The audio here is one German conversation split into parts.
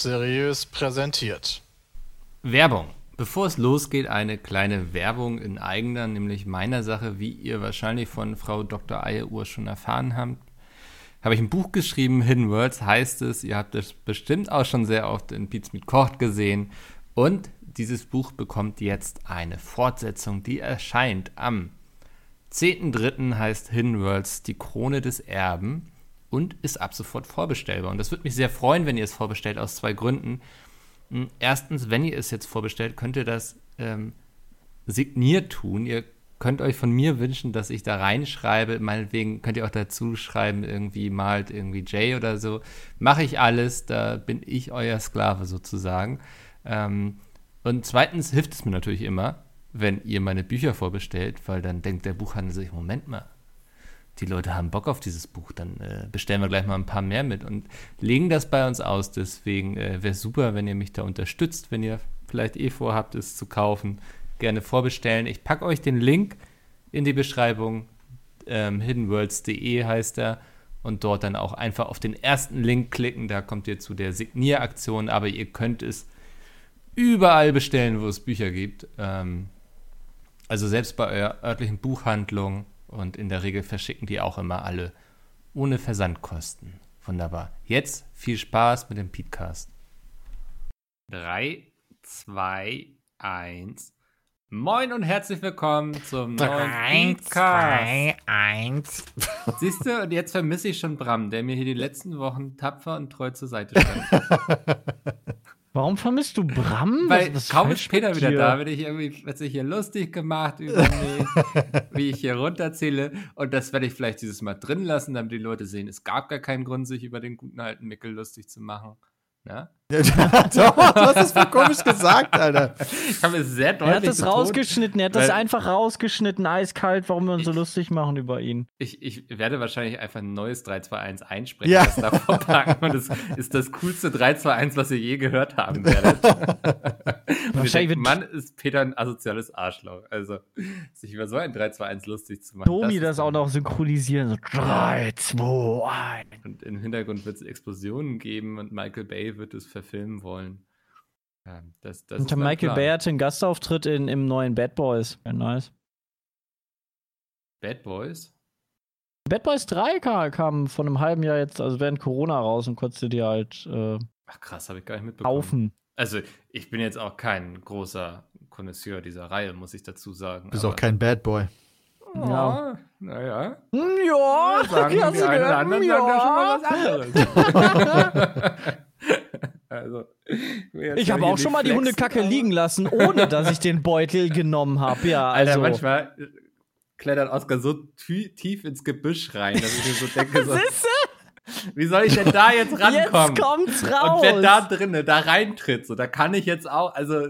Seriös präsentiert. Werbung. Bevor es losgeht, eine kleine Werbung in eigener, nämlich meiner Sache, wie ihr wahrscheinlich von Frau Dr. Eieruhr schon erfahren habt. Habe ich ein Buch geschrieben, Hidden Worlds heißt es. Ihr habt es bestimmt auch schon sehr oft in Pizza mit Kocht gesehen. Und dieses Buch bekommt jetzt eine Fortsetzung, die erscheint am 10.3. heißt Hidden Worlds die Krone des Erben und ist ab sofort vorbestellbar. Und das würde mich sehr freuen, wenn ihr es vorbestellt, aus zwei Gründen. Hm, erstens, wenn ihr es jetzt vorbestellt, könnt ihr das ähm, signiert tun. Ihr könnt euch von mir wünschen, dass ich da reinschreibe. Meinetwegen könnt ihr auch dazu schreiben, irgendwie malt irgendwie Jay oder so. Mache ich alles, da bin ich euer Sklave sozusagen. Ähm, und zweitens hilft es mir natürlich immer, wenn ihr meine Bücher vorbestellt, weil dann denkt der Buchhandel sich, Moment mal, die Leute haben Bock auf dieses Buch, dann äh, bestellen wir gleich mal ein paar mehr mit und legen das bei uns aus. Deswegen äh, wäre super, wenn ihr mich da unterstützt, wenn ihr vielleicht eh vorhabt, es zu kaufen. Gerne vorbestellen. Ich packe euch den Link in die Beschreibung. Ähm, hiddenworlds.de heißt er. Und dort dann auch einfach auf den ersten Link klicken. Da kommt ihr zu der Signieraktion. Aber ihr könnt es überall bestellen, wo es Bücher gibt. Ähm, also selbst bei eurer örtlichen Buchhandlung und in der Regel verschicken die auch immer alle ohne Versandkosten. Wunderbar. Jetzt viel Spaß mit dem Podcast. 3, 2, 1. Moin und herzlich willkommen zum neuen Podcast. 3, 1. Siehst du, und jetzt vermisse ich schon Bram, der mir hier die letzten Wochen tapfer und treu zur Seite stand. Warum vermisst du Bram? Weil was, was kaum ist Peter wieder da, wird ich irgendwie wird sich hier lustig gemacht über mich, wie ich hier runterzähle. Und das werde ich vielleicht dieses Mal drin lassen, damit die Leute sehen, es gab gar keinen Grund, sich über den guten alten Mickel lustig zu machen. Ja? Thomas, du hast das voll komisch gesagt, Alter. Ich habe es sehr deutlich Er hat das rausgeschnitten, er hat das einfach rausgeschnitten, eiskalt, warum wir uns so lustig machen über ihn. Ich, ich werde wahrscheinlich einfach ein neues 321 einsprechen, ja. das davor packen und es ist das coolste 321, was ihr je gehört haben werdet. wahrscheinlich denkt, Mann, ist Peter ein asoziales Arschloch. Also, sich über so ein 321 lustig zu machen. Tomi das, das auch noch synchronisieren, so 3, 2, 1. Und im Hintergrund wird es Explosionen geben und Michael Bay wird es verfilmen wollen. Ja, das, das und Michael Bay hat einen Gastauftritt in, im neuen Bad Boys. Ja, nice. Bad Boys? Bad Boys 3 kam, kam von einem halben Jahr jetzt, also während Corona raus und konntest du dir halt äh, Ach krass, habe ich gar nicht mitbekommen. Kaufen. Also, ich bin jetzt auch kein großer Connoisseur dieser Reihe, muss ich dazu sagen. Du bist auch kein Bad Boy. Ja, naja. Ja, sagen die einen oder anderen ja. sagen da schon mal was anderes. Also, ich habe auch schon mal die Hundekacke liegen lassen, ohne dass ich den Beutel genommen habe. Ja, also. Alter, manchmal klettert Oskar so tief ins Gebüsch rein, dass ich mir so denke, so, wie soll ich denn da jetzt rankommen? Jetzt kommt's raus. Und wer da drinnen da reintritt, so, da kann ich jetzt auch, also.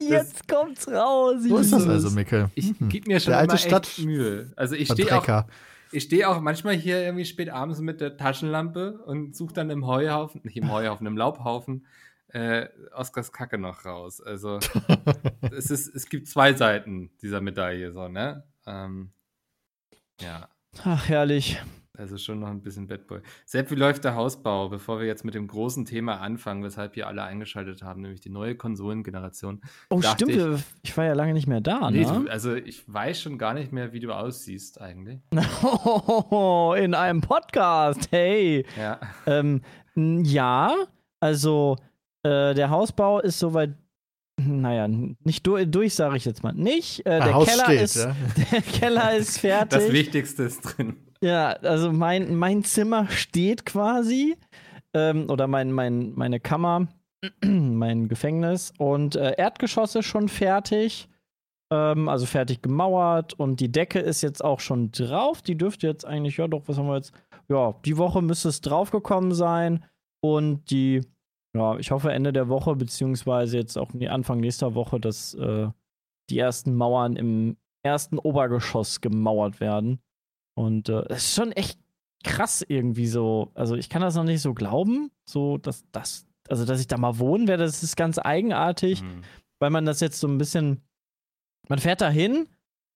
Jetzt kommt's raus. Wo ist das also, Mikkel? Ich mhm. gebe mir schon Der alte immer Stadt Mühe. Also ich stehe auch, ich stehe auch manchmal hier irgendwie spät abends mit der Taschenlampe und suche dann im Heuhaufen, nicht im Heuhaufen, im Laubhaufen, äh, Oscars Kacke noch raus. Also es, ist, es gibt zwei Seiten dieser Medaille, so, ne? Ähm, ja. Ach, herrlich. Also schon noch ein bisschen Bad Boy. Sepp, wie läuft der Hausbau, bevor wir jetzt mit dem großen Thema anfangen, weshalb hier alle eingeschaltet haben, nämlich die neue Konsolengeneration? Oh, stimmt, ich, ich, war ja lange nicht mehr da, nee, ne? Du, also ich weiß schon gar nicht mehr, wie du aussiehst eigentlich. Oh, in einem Podcast, hey. Ja. Ähm, ja, also äh, der Hausbau ist soweit naja, nicht durch, durch sage ich jetzt mal nicht. Äh, der, Keller steht, ist, ja. der Keller ist fertig. Das Wichtigste ist drin. Ja, also mein, mein Zimmer steht quasi. Ähm, oder mein, mein, meine Kammer, mein Gefängnis. Und äh, Erdgeschoss ist schon fertig. Ähm, also fertig gemauert. Und die Decke ist jetzt auch schon drauf. Die dürfte jetzt eigentlich, ja doch, was haben wir jetzt? Ja, die Woche müsste es draufgekommen sein. Und die, ja, ich hoffe Ende der Woche, beziehungsweise jetzt auch Anfang nächster Woche, dass äh, die ersten Mauern im ersten Obergeschoss gemauert werden. Und äh, es ist schon echt krass irgendwie so. Also ich kann das noch nicht so glauben, so dass das, also dass ich da mal wohnen werde, das ist ganz eigenartig, mhm. weil man das jetzt so ein bisschen, man fährt da hin,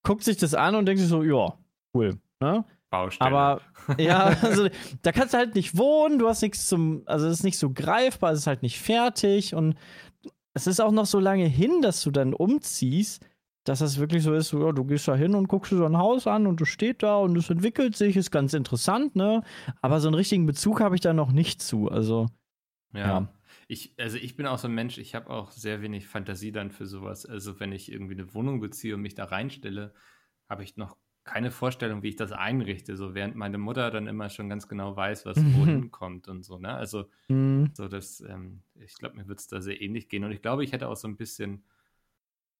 guckt sich das an und denkt sich so, ja, cool. Ne? Baustelle. Aber ja, also da kannst du halt nicht wohnen, du hast nichts zum, also es ist nicht so greifbar, es ist halt nicht fertig und es ist auch noch so lange hin, dass du dann umziehst, dass das wirklich so ist, ja, du gehst da hin und guckst dir so ein Haus an und du steht da und es entwickelt sich, ist ganz interessant, ne? Aber so einen richtigen Bezug habe ich da noch nicht zu, also ja. ja. Ich, also ich bin auch so ein Mensch, ich habe auch sehr wenig Fantasie dann für sowas. Also wenn ich irgendwie eine Wohnung beziehe und mich da reinstelle, habe ich noch keine Vorstellung, wie ich das einrichte, so während meine Mutter dann immer schon ganz genau weiß, was Mhm. wohin kommt und so, ne? Also hm, so das, ähm, ich glaube, mir wird es da sehr ähnlich gehen. Und ich glaube, ich hätte auch so ein bisschen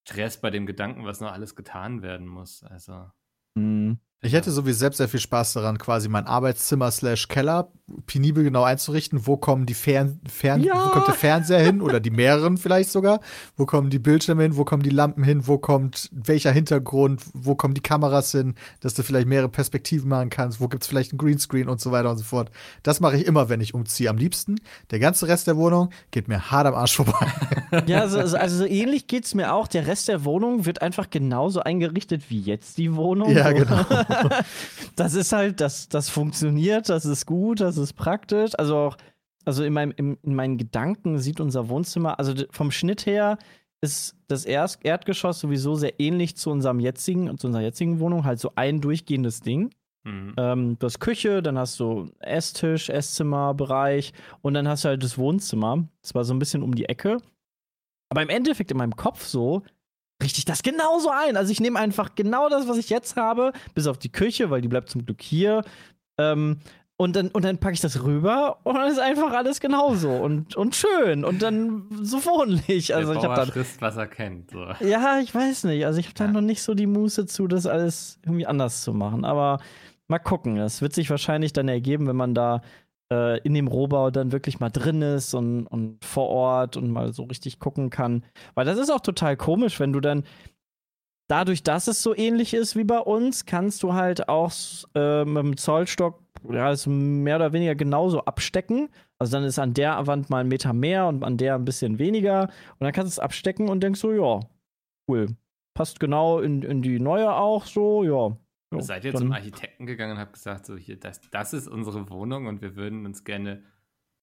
Stress bei dem Gedanken, was noch alles getan werden muss. Also, hm. Ich hätte sowieso selbst sehr viel Spaß daran, quasi mein Arbeitszimmer slash Keller penibel genau einzurichten. Wo kommen die Fern, Fern Ja. wo kommt der Fernseher hin oder die mehreren vielleicht sogar? Wo kommen die Bildschirme hin? Wo kommen die Lampen hin? Wo kommt welcher Hintergrund? Wo kommen die Kameras hin? Dass du vielleicht mehrere Perspektiven machen kannst? Wo gibt's vielleicht einen Greenscreen und so weiter und so fort? Das mache ich immer, wenn ich umziehe. Am liebsten. Der ganze Rest der Wohnung geht mir hart am Arsch vorbei. Ja, so, so- also so ähnlich geht es mir auch. Der Rest der Wohnung wird einfach genauso eingerichtet wie jetzt die Wohnung. Ja, genau. Das ist halt, das, das funktioniert, das ist gut, das ist praktisch. Also auch, also in, meinem, in, in meinen Gedanken sieht unser Wohnzimmer, also vom Schnitt her ist das Erst Erdgeschoss sowieso sehr ähnlich zu unserem jetzigen, zu unserer jetzigen Wohnung, halt so ein durchgehendes Ding. mhm. Ähm, du hast Küche, dann hast du Esstisch, Esszimmerbereich und dann hast du halt das Wohnzimmer. Das war so ein bisschen um die Ecke. Aber im Endeffekt in meinem Kopf so richte ich das genauso ein. Also ich nehme einfach genau das, was ich jetzt habe, bis auf die Küche, weil die bleibt zum Glück hier. Ähm, und dann, und dann packe ich das rüber und dann ist einfach alles genauso und, und schön und dann so wohnlich. Also der ich habe was er kennt. So. ja, ich weiß nicht. Also ich habe da Ja. noch nicht so die Muße zu, das alles irgendwie anders zu machen. Aber mal gucken. Das wird sich wahrscheinlich dann ergeben, wenn man da äh, in dem Rohbau dann wirklich mal drin ist und, und vor Ort und mal so richtig gucken kann. Weil das ist auch total komisch, wenn du dann dadurch, dass es so ähnlich ist wie bei uns, kannst du halt auch äh, mit dem Zollstock ja, es mehr oder weniger genauso abstecken. Also dann ist an der Wand mal ein Meter mehr und an der ein bisschen weniger. Und dann kannst du es abstecken und denkst so, ja, cool. Passt genau in, in die neue auch so, ja. Ja Seid ihr zum Architekten gegangen und habt gesagt, so hier, das, das ist unsere Wohnung und wir würden uns gerne.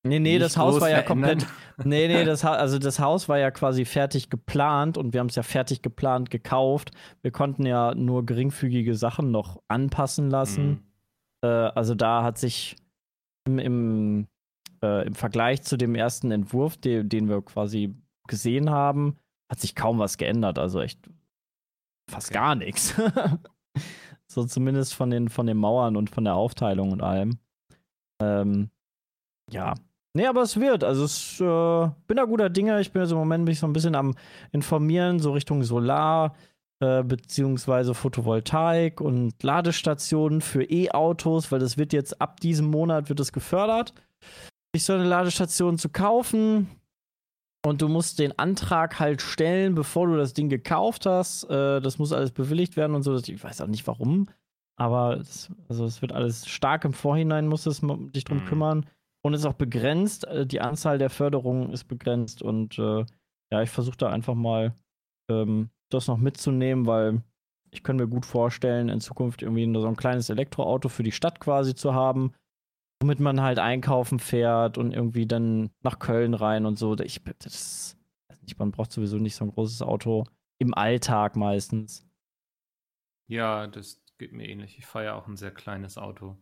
Nee, nee, das Haus war ja verändern? komplett. Nee, nee, das, also das Haus war ja quasi fertig geplant und wir haben es ja fertig geplant gekauft. Wir konnten ja nur geringfügige Sachen noch anpassen lassen. Mhm. Äh, also da hat sich im, im, äh, im Vergleich zu dem ersten Entwurf, den, den wir quasi gesehen haben, hat sich kaum was geändert. Also echt fast Okay. gar nichts. so zumindest von den, von den Mauern und von der Aufteilung und allem. Ähm, ja. Nee, aber es wird. Also es äh, bin da guter Dinge. Ich bin jetzt im Moment mich so ein bisschen am informieren, so Richtung Solar äh, beziehungsweise Photovoltaik und Ladestationen für E-Autos, weil das wird jetzt ab diesem Monat wird es gefördert, sich so eine Ladestation zu kaufen. Und du musst den Antrag halt stellen, bevor du das Ding gekauft hast. Äh, das muss alles bewilligt werden und so. Ich weiß auch nicht warum. Aber es, also es wird alles stark im Vorhinein, muss es ma- dich drum Mhm. kümmern. Und es ist auch begrenzt. Äh, die Anzahl der Förderungen ist begrenzt. Und äh, ja, ich versuche da einfach mal ähm, das noch mitzunehmen, weil ich könnte mir gut vorstellen, in Zukunft irgendwie nur so ein kleines Elektroauto für die Stadt quasi zu haben, womit man halt einkaufen fährt und irgendwie dann nach Köln rein und so. Ich, das, nicht, man braucht sowieso nicht so ein großes Auto im Alltag meistens. Ja, das geht mir ähnlich. Ich fahre ja auch ein sehr kleines Auto.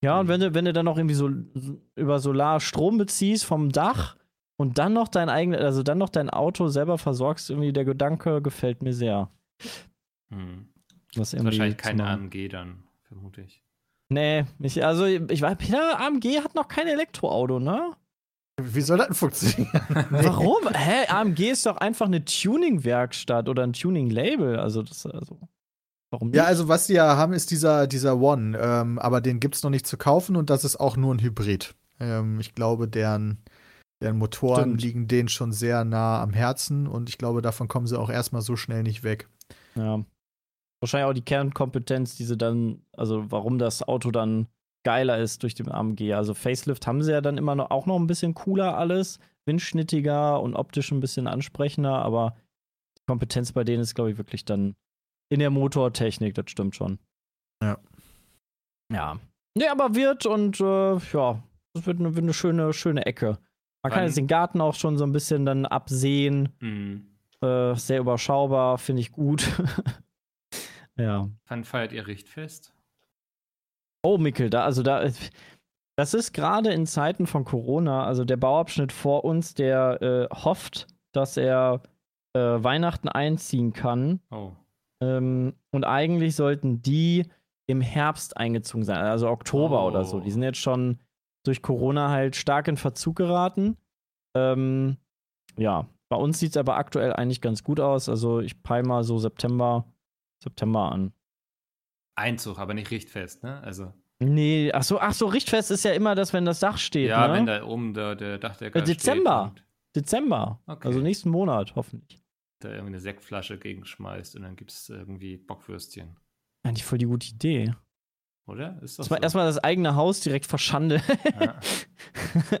Ja, und Mhm. wenn du, wenn du dann noch irgendwie so über Solar Strom beziehst vom Dach und dann noch dein eigenes, also dann noch dein Auto selber versorgst, irgendwie der Gedanke gefällt mir sehr. Hm. Was Ist irgendwie wahrscheinlich keine. AMG dann, vermute ich. Nee, ich, also ich weiß, Peter, AMG hat noch kein Elektroauto, ne? Wie soll das denn funktionieren? Warum? Hä? AMG ist doch einfach eine Tuning-Werkstatt oder ein Tuning-Label. Also das, also. Warum nicht? Ja, also was die ja haben, ist dieser, dieser One, ähm, aber den gibt's noch nicht zu kaufen und das ist auch nur ein Hybrid. Ähm, ich glaube, deren, deren Motoren Stimmt. liegen denen schon sehr nah am Herzen und ich glaube, davon kommen sie auch erstmal so schnell nicht weg. Ja. Wahrscheinlich auch die Kernkompetenz, die sie dann, also warum das Auto dann geiler ist durch den AMG. Also Facelift haben sie ja dann immer noch auch noch ein bisschen cooler alles, windschnittiger und optisch ein bisschen ansprechender, aber die Kompetenz bei denen ist, glaube ich, wirklich dann in der Motortechnik, das stimmt schon. Ja. Ja. Nee, aber wird und äh, ja, das wird eine, wird eine schöne, schöne Ecke. Man kann jetzt den Garten auch schon so ein bisschen dann absehen. Mhm. Äh, sehr überschaubar, finde ich gut. ja. Wann feiert ihr Richtfest? Oh, Mikkel, da, also da, das ist gerade in Zeiten von Corona, also der Bauabschnitt vor uns, der äh, hofft, dass er äh, Weihnachten einziehen kann. Oh. Ähm, und eigentlich sollten die im Herbst eingezogen sein, also Oktober Oh. oder so. Die sind jetzt schon durch Corona halt stark in Verzug geraten. Ähm, ja, bei uns sieht es aber aktuell eigentlich ganz gut aus. Also ich peile mal so September, September an. Einzug, aber nicht Richtfest, ne? Also, Nee, ach so, ach so, Richtfest ist ja immer das, wenn das Dach steht, ja, ne? wenn da oben der, der Dachdecker Dezember. steht Dezember. Okay. Also nächsten Monat, hoffentlich. da irgendwie eine Sektflasche gegenschmeißt und dann gibt es irgendwie Bockwürstchen. Eigentlich voll die gute Idee. Oder? Ist Erstmal, so. erstmal das eigene Haus direkt verschandeln. Ja.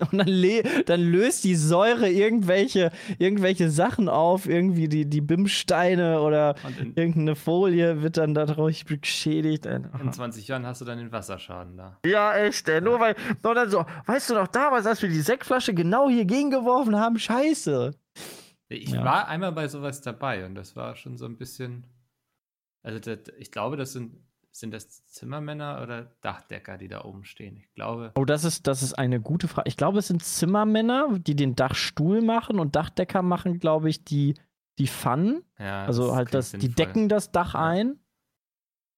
Und dann, dann löst die Säure irgendwelche, irgendwelche Sachen auf, irgendwie die, die Bimsteine oder irgendeine Folie wird dann dadurch beschädigt. in 20 Jahren hast du dann den Wasserschaden da. Ja, echt, ey. Nur weil, nur dann so, weißt du noch damals, als wir die Sektflasche genau hier gegengeworfen haben, scheiße. Ich Ja. war einmal bei sowas dabei und das war schon so ein bisschen. Also, das, ich glaube, das sind. Sind das Zimmermänner oder Dachdecker, die da oben stehen? Ich glaube. Oh, das ist, das ist eine gute Frage. Ich glaube, es sind Zimmermänner, die den Dachstuhl machen und Dachdecker machen, glaube ich, die, die Pfannen. Ja, Also halt das, die decken das Dach Ja. ein.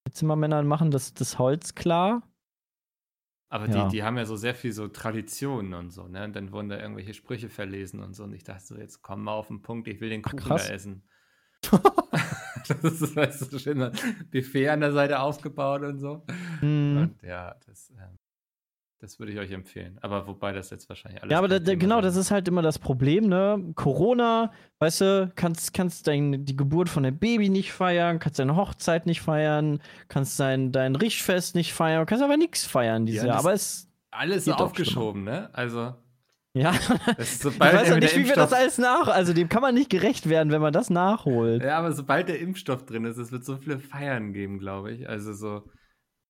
Die Zimmermänner machen das, das Holz klar. Aber Ja. die, die haben ja so sehr viel so Traditionen und so, ne? Und dann wurden da irgendwelche Sprüche verlesen und so. Und ich dachte so, jetzt komm mal auf den Punkt, ich will den Ach, Kuchen krass. da essen. das ist weißt du, so schön ein Buffet an der Seite aufgebaut und so. Mhm. Und ja, das, ähm, das würde ich euch empfehlen. Aber wobei das jetzt wahrscheinlich alles. Ja, aber da, da, genau, das ist halt immer das Problem, ne? Corona, weißt du, kannst, kannst dein, die Geburt von deinem Baby nicht feiern, kannst deine Hochzeit nicht feiern, kannst dein, dein Richtfest nicht feiern, kannst aber nichts feiern dieses Ja, Jahr. Aber es, Alles aufgeschoben, ne? Also, ja, das ist ich sobald weiß auch nicht, wie wir das alles nach, also dem kann man nicht gerecht werden, wenn man das nachholt. Ja, aber sobald der Impfstoff drin ist, es wird so viele Feiern geben, glaube ich. Also so,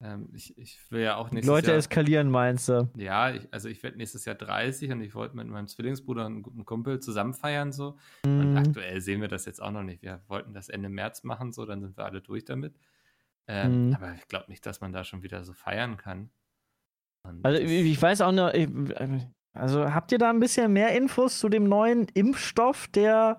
ähm, ich, ich will ja auch nächstes Leute Jahr. eskalieren, meinst du? Ja, ich, also ich werde nächstes Jahr 30 und ich wollte mit meinem Zwillingsbruder und einem Kumpel zusammen feiern so. Und Mhm. aktuell sehen wir das jetzt auch noch nicht. Wir wollten das Ende März machen, so, dann sind wir alle durch damit. Ähm, Mhm. Aber ich glaube nicht, dass man da schon wieder so feiern kann. Und Also ich weiß auch noch, ich- also habt ihr da ein bisschen mehr Infos zu dem neuen Impfstoff, der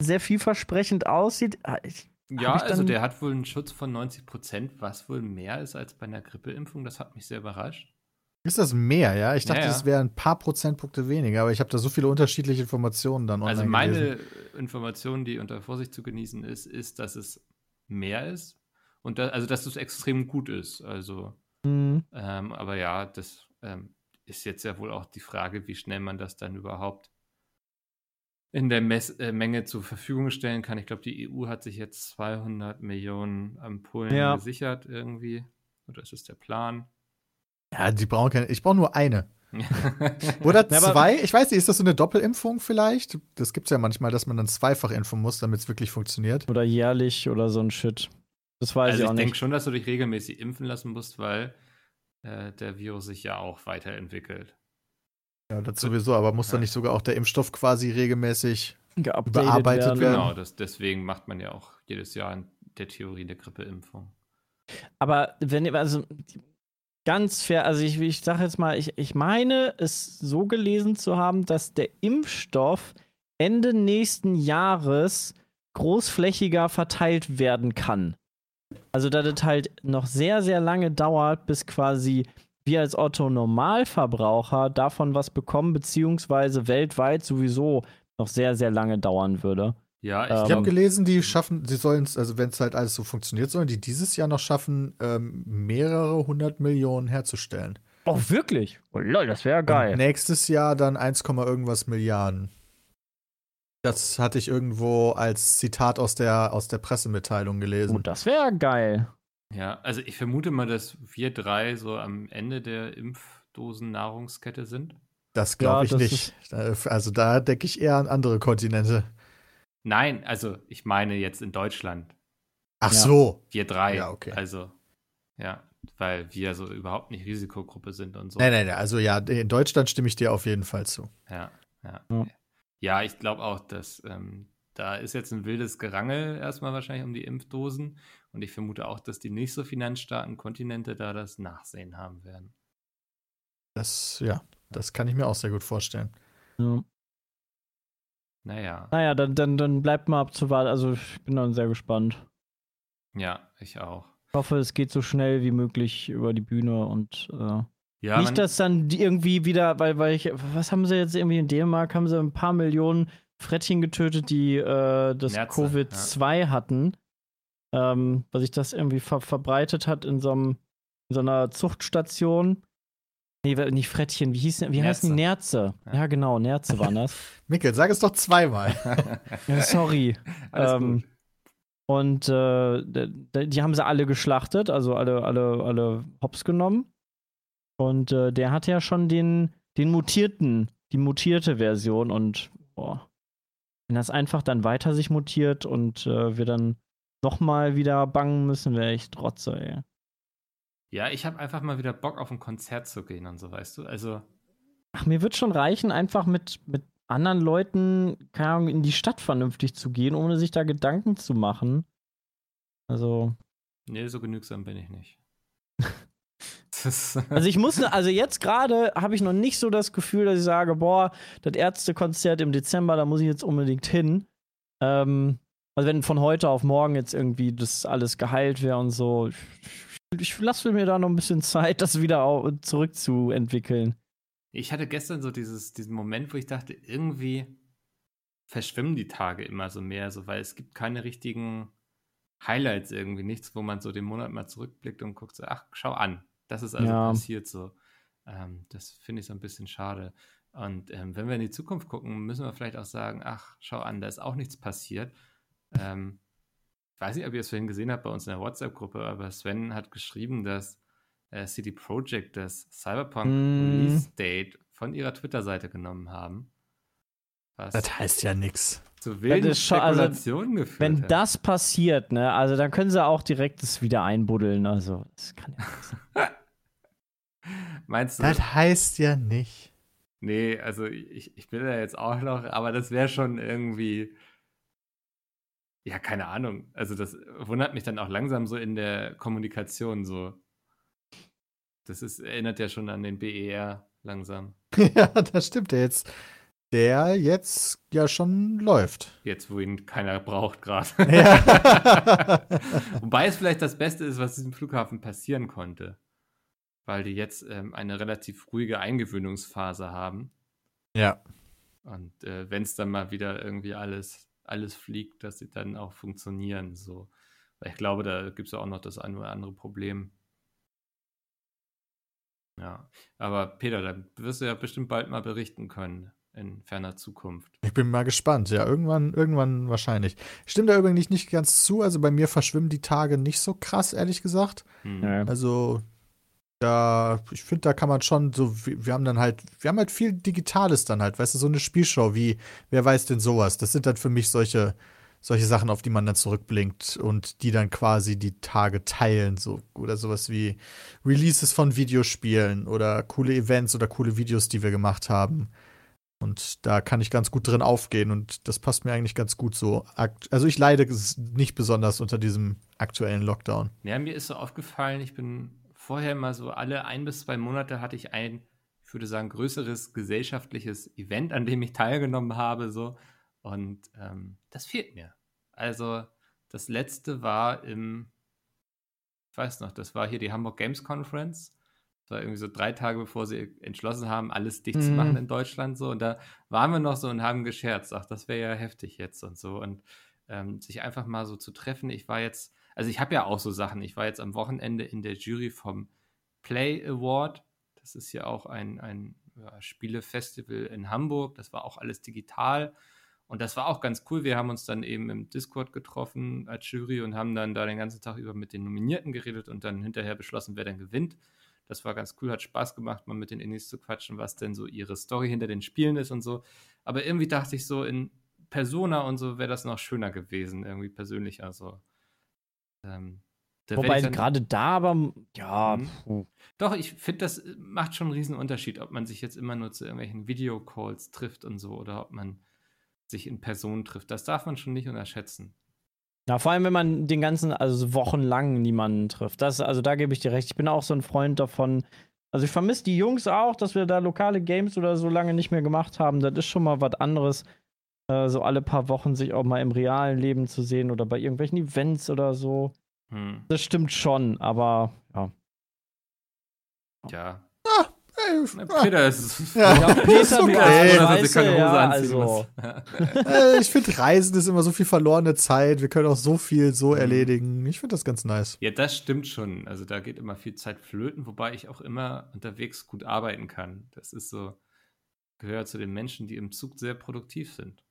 sehr vielversprechend aussieht? Ah, Ich, ja, also der hat wohl einen Schutz von 90 Prozent, was wohl mehr ist als bei einer Grippeimpfung. Das hat mich sehr überrascht. Ist das mehr, ja? Ich dachte, es wären ein paar Prozentpunkte weniger, aber ich habe da so viele unterschiedliche Informationen dann online Also meine gelesen. Information, die unter Vorsicht zu genießen ist, ist, dass es mehr ist und da, also dass es extrem gut ist. Also, hm, ähm, aber ja, das ähm, ist jetzt ja wohl auch die Frage, wie schnell man das dann überhaupt in der Mess äh, Menge zur Verfügung stellen kann. Ich glaube, die EU hat sich jetzt 200 Millionen Ampullen Ja. gesichert irgendwie. Oder ist es der Plan? Ja, die brauchen keine. Ich brauche nur eine. Oder zwei? Ich weiß nicht, ist das so eine Doppelimpfung vielleicht? Das gibt es ja manchmal, dass man dann zweifach impfen muss, damit es wirklich funktioniert. oder jährlich oder so ein Shit. Das weiß also ich auch ich denke nicht. schon, dass du dich regelmäßig impfen lassen musst, weil äh, der Virus sich ja auch weiterentwickelt. Ja, das sowieso, aber muss Ja. dann nicht sogar auch der Impfstoff quasi regelmäßig. Überarbeitet werden. werden. Genau, das, deswegen macht man ja auch jedes Jahr in der Theorie eine Grippeimpfung. Aber wenn ihr, also ganz fair, also ich, ich sage jetzt mal, ich, ich meine es so gelesen zu haben, dass der Impfstoff Ende nächsten Jahres großflächiger verteilt werden kann. Also dass es halt noch sehr, sehr lange dauert, bis quasi wir als Otto Normalverbraucher davon was bekommen, beziehungsweise weltweit sowieso noch sehr, sehr lange dauern würde. Ja, ich Ähm, Ich habe gelesen, die schaffen, sie sollen es, also wenn es halt alles so funktioniert, sollen die dieses Jahr noch schaffen, ähm, mehrere hundert Millionen herzustellen. Oh, wirklich? Oh, lol, das wäre Und nächstes Jahr dann 1, irgendwas Milliarden. Das hatte ich irgendwo als Zitat aus der, aus der Pressemitteilung gelesen. Oh, das wäre geil. ja, also ich vermute mal, dass wir drei so am Ende der Impfdosen-Nahrungskette sind. Das glaube Ja, ich das nicht. Also da denke ich eher an andere Kontinente. Nein, also ich meine jetzt in Deutschland. Ach Ja. so. Wir drei. Ja, okay. Also, ja, weil wir so überhaupt nicht Risikogruppe sind und so. Nein, nein, nein. Also ja, in Deutschland stimme ich dir auf jeden Fall zu. Ja, ja. Ja. Ja, ich glaube auch, dass ähm, da ist jetzt ein wildes Gerangel erstmal wahrscheinlich um die Impfdosen. Und ich vermute auch, dass die nicht so finanzstarken Kontinente da das Nachsehen haben werden. Das, ja, das kann ich mir auch sehr gut vorstellen. Ja. Naja, Naja, dann, dann, dann bleibt mal abzuwarten. Also ich bin dann sehr gespannt. ja, ich auch. Ich hoffe, es geht so schnell wie möglich über die Bühne und äh, Ja, nicht, dass dann irgendwie wieder, weil, weil ich, was haben sie jetzt irgendwie in Dänemark, haben sie ein paar Millionen Frettchen getötet, die äh, das Nerze, Covid-2 hatten, ähm, weil sich das irgendwie ver verbreitet hat in so, einem, in so einer Zuchtstation. Nee, nicht Frettchen, wie hießen, wie heißen die Nerze? Ja. Ja. genau, Nerze waren das. Mikkel, sag es doch zweimal. ja, sorry. Ähm. Und äh, die haben sie alle geschlachtet, also alle, alle, alle hops genommen. Und äh, der hat ja schon den, den mutierten, die mutierte Version und boah, wenn das einfach dann weiter sich mutiert und äh, wir dann nochmal wieder bangen müssen, wäre ich trotze, ey. Ja, ich habe einfach mal wieder Bock auf ein Konzert zu gehen und so, weißt du? Also, Ach, mir wird schon reichen, einfach mit, mit anderen Leuten, keine Ahnung, in die Stadt vernünftig zu gehen, ohne sich da Gedanken zu machen. Also, nee, so genügsam bin ich nicht. Also ich muss, also jetzt gerade habe ich noch nicht so das Gefühl, dass ich sage, boah, das Ärztekonzert im Dezember, da muss ich jetzt unbedingt hin. Ähm, also wenn von heute auf morgen jetzt irgendwie das alles geheilt wäre und so, ich, ich lasse mir da noch ein bisschen Zeit, das wieder zurückzuentwickeln. ich hatte gestern so dieses, diesen Moment, wo ich dachte, irgendwie verschwimmen die Tage immer so mehr, so, weil es gibt keine richtigen Highlights irgendwie, nichts, wo man so den Monat mal zurückblickt und guckt so, ach, schau an, das ist also Ja. passiert so. Ähm, das finde ich so ein bisschen schade. Und ähm, wenn wir in die Zukunft gucken, müssen wir vielleicht auch sagen, ach, schau an, da ist auch nichts passiert. Ähm, ich weiß nicht, ob ihr es vorhin gesehen habt bei uns in der WhatsApp-Gruppe, aber Sven hat geschrieben, dass äh, CD Projekt das Cyberpunk Mm. Release Date von ihrer Twitter-Seite genommen haben. Was Das heißt ja nix. zu wilden also, Spekulationen geführt Wenn hat. das passiert, ne, also dann können sie auch direkt das wieder einbuddeln. Also, das kann ja nicht sein. Meinst du? Das heißt ja nicht. Nee, also ich, ich bin da jetzt auch noch, aber das wäre schon irgendwie. Ja, keine Ahnung. Also das wundert mich dann auch langsam so in der Kommunikation so. Das ist, erinnert ja schon an den BER langsam. ja, das stimmt ja jetzt. Der jetzt ja schon läuft. Jetzt, wo ihn keiner braucht gerade. Ja. Wobei es vielleicht das Beste ist, was diesem Flughafen passieren konnte. Weil die jetzt ähm, eine relativ ruhige Eingewöhnungsphase haben. ja. Und äh, wenn es dann mal wieder irgendwie alles, alles fliegt, dass sie dann auch funktionieren. So. Weil ich glaube, da gibt es ja auch noch das ein oder andere Problem. Ja, aber Peter, da wirst du ja bestimmt bald mal berichten können in ferner Zukunft. Ich bin mal gespannt. Ja, irgendwann, irgendwann wahrscheinlich. Stimmt da übrigens nicht ganz zu. Also bei mir verschwimmen die Tage nicht so krass, ehrlich gesagt. Hm. Ja. Also da, ich finde, da kann man schon so, wir haben dann halt, wir haben halt viel Digitales dann halt, weißt du, so eine Spielshow wie, wer weiß denn sowas? Das sind dann für mich solche, solche Sachen, auf die man dann zurückblinkt und die dann quasi die Tage teilen, so, oder sowas wie Releases von Videospielen oder coole Events oder coole Videos, die wir gemacht haben. Und da kann ich ganz gut drin aufgehen und das passt mir eigentlich ganz gut so. Also ich leide nicht besonders unter diesem aktuellen Lockdown. Ja, mir ist so aufgefallen, ich bin vorher immer so alle ein bis zwei Monate hatte ich ein, ich würde sagen, größeres gesellschaftliches Event, an dem ich teilgenommen habe, so. Und ähm, das fehlt mir. Also, das letzte war im, ich weiß noch, das war hier die Hamburg Games Conference. Das war irgendwie so drei Tage, bevor sie entschlossen haben, alles dicht zu Mhm. machen in Deutschland, so. Und da waren wir noch so und haben gescherzt, ach, das wäre ja heftig jetzt und so. Und ähm, sich einfach mal so zu treffen. Ich war jetzt, also ich habe ja auch so Sachen. Ich war jetzt am Wochenende in der Jury vom Play Award. Das ist ja auch ein, ein ja, Spielefestival in Hamburg. Das war auch alles digital. Und das war auch ganz cool. Wir haben uns dann eben im Discord getroffen als Jury und haben dann da den ganzen Tag über mit den Nominierten geredet und dann hinterher beschlossen, wer dann gewinnt. Das war ganz cool, hat Spaß gemacht, mal mit den Indies zu quatschen, was denn so ihre Story hinter den Spielen ist und so. Aber irgendwie dachte ich so, in Persona und so wäre das noch schöner gewesen, irgendwie persönlicher so. Ähm, Wobei gerade da aber, ja, Mhm. Doch, ich finde, das äh, macht schon einen riesen Unterschied, ob man sich jetzt immer nur zu irgendwelchen Videocalls trifft und so oder ob man sich in Person trifft. Das darf man schon nicht unterschätzen. Ja, vor allem, wenn man den ganzen, also so wochenlang niemanden trifft. Das, also da gebe ich dir recht. Ich bin auch so ein Freund davon. Also ich vermisse die Jungs auch, dass wir da lokale Games oder so lange nicht mehr gemacht haben. Das ist schon mal was anderes. Äh, so alle paar Wochen sich auch mal im realen Leben zu sehen oder bei irgendwelchen Events oder so. Hm. Das stimmt schon, aber ja. Ja. Ey, Na, ah, Peter ist. Ja. Ja, Peter, okay. ja, also. äh, ich finde, Reisen ist immer so viel verlorene Zeit. Wir können auch so viel so Mhm. erledigen. Ich finde das ganz nice. Ja, das stimmt schon. Also da geht immer viel Zeit flöten, wobei ich auch immer unterwegs gut arbeiten kann. Das ist so, gehört zu den Menschen, die im Zug sehr produktiv sind.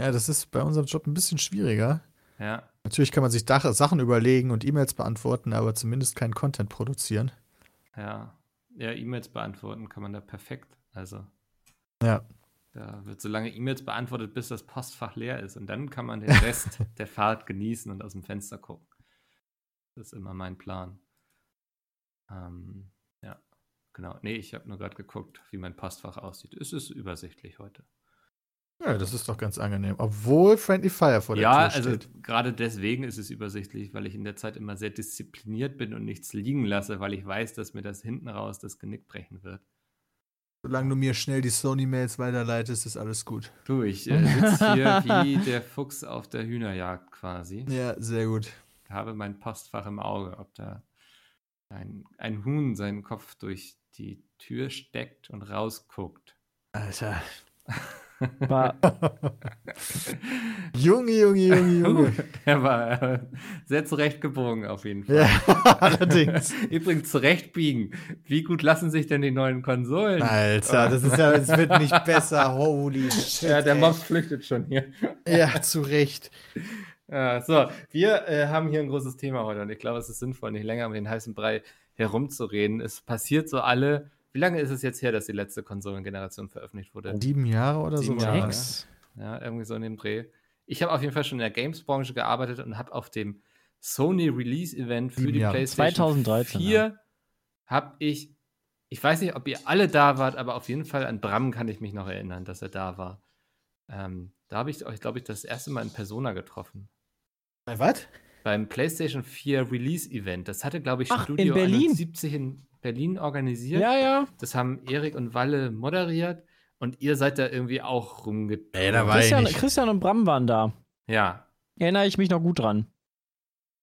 Ja, das ist bei unserem Job ein bisschen schwieriger. Ja, Natürlich kann man sich Sachen überlegen und E-Mails beantworten, aber zumindest keinen Content produzieren. ja. Ja, E-Mails beantworten kann man da perfekt. Also Ja. da wird so lange E-Mails beantwortet, bis das Postfach leer ist. Und dann kann man den Rest der Fahrt genießen und aus dem Fenster gucken. Das ist immer mein Plan. Ähm, ja, genau. Nee, ich habe nur gerade geguckt, wie mein Postfach aussieht. Es ist übersichtlich heute. Ja, das ist doch ganz angenehm. Obwohl Friendly Fire vor der ja, Tür also steht. gerade deswegen ist es übersichtlich, weil ich in der Zeit immer sehr diszipliniert bin und nichts liegen lasse, weil ich weiß, dass mir das hinten raus das Genick brechen wird. Solange du mir schnell die Sony-Mails weiterleitest, ist alles gut. Du, ich äh, sitze hier wie der Fuchs auf der Hühnerjagd quasi. Ja, sehr gut. Habe mein Postfach im Auge, ob da ein, ein Huhn seinen Kopf durch die Tür steckt und rausguckt. Alter. War, Junge, Junge, Junge, Junge. Der war sehr zurechtgebogen auf jeden Fall. ja, allerdings. Übrigens zurechtbiegen. Wie gut lassen sich denn die neuen Konsolen? Alter, das ist ja, es wird nicht besser. Holy shit. Ja, der. Mob flüchtet schon hier. Ja, zu Recht. Ja, so, wir äh, haben hier ein großes Thema heute und ich glaube, es ist sinnvoll, nicht länger um den heißen Brei herumzureden. Es passiert so alle. Wie lange ist es jetzt her, dass die letzte Konsolengeneration veröffentlicht wurde? Sieben Jahre oder Sieben so? Jahre, war Hex. Ja, irgendwie so in dem Dreh. Ich habe auf jeden Fall schon in der Games-Branche gearbeitet und habe auf dem Sony Release-Event für Sieben die Jahre. PlayStation 2013, 4 ja. habe ich, ich weiß nicht, ob ihr alle da wart, aber auf jeden Fall an Bram kann ich mich noch erinnern, dass er da war. Ähm, da habe ich euch, glaube ich, das erste Mal in Persona getroffen. Bei was? Beim PlayStation 4 Release-Event. Das hatte, glaube ich, Ach, in Studio Berlin? 71 in Berlin organisiert. Ja, ja. Das haben Erik und Walle moderiert und ihr seid da irgendwie auch rumgetragen. Ey, da war ich Christian, nicht. Christian und Bram waren da. Ja. Erinnere ich mich noch gut dran.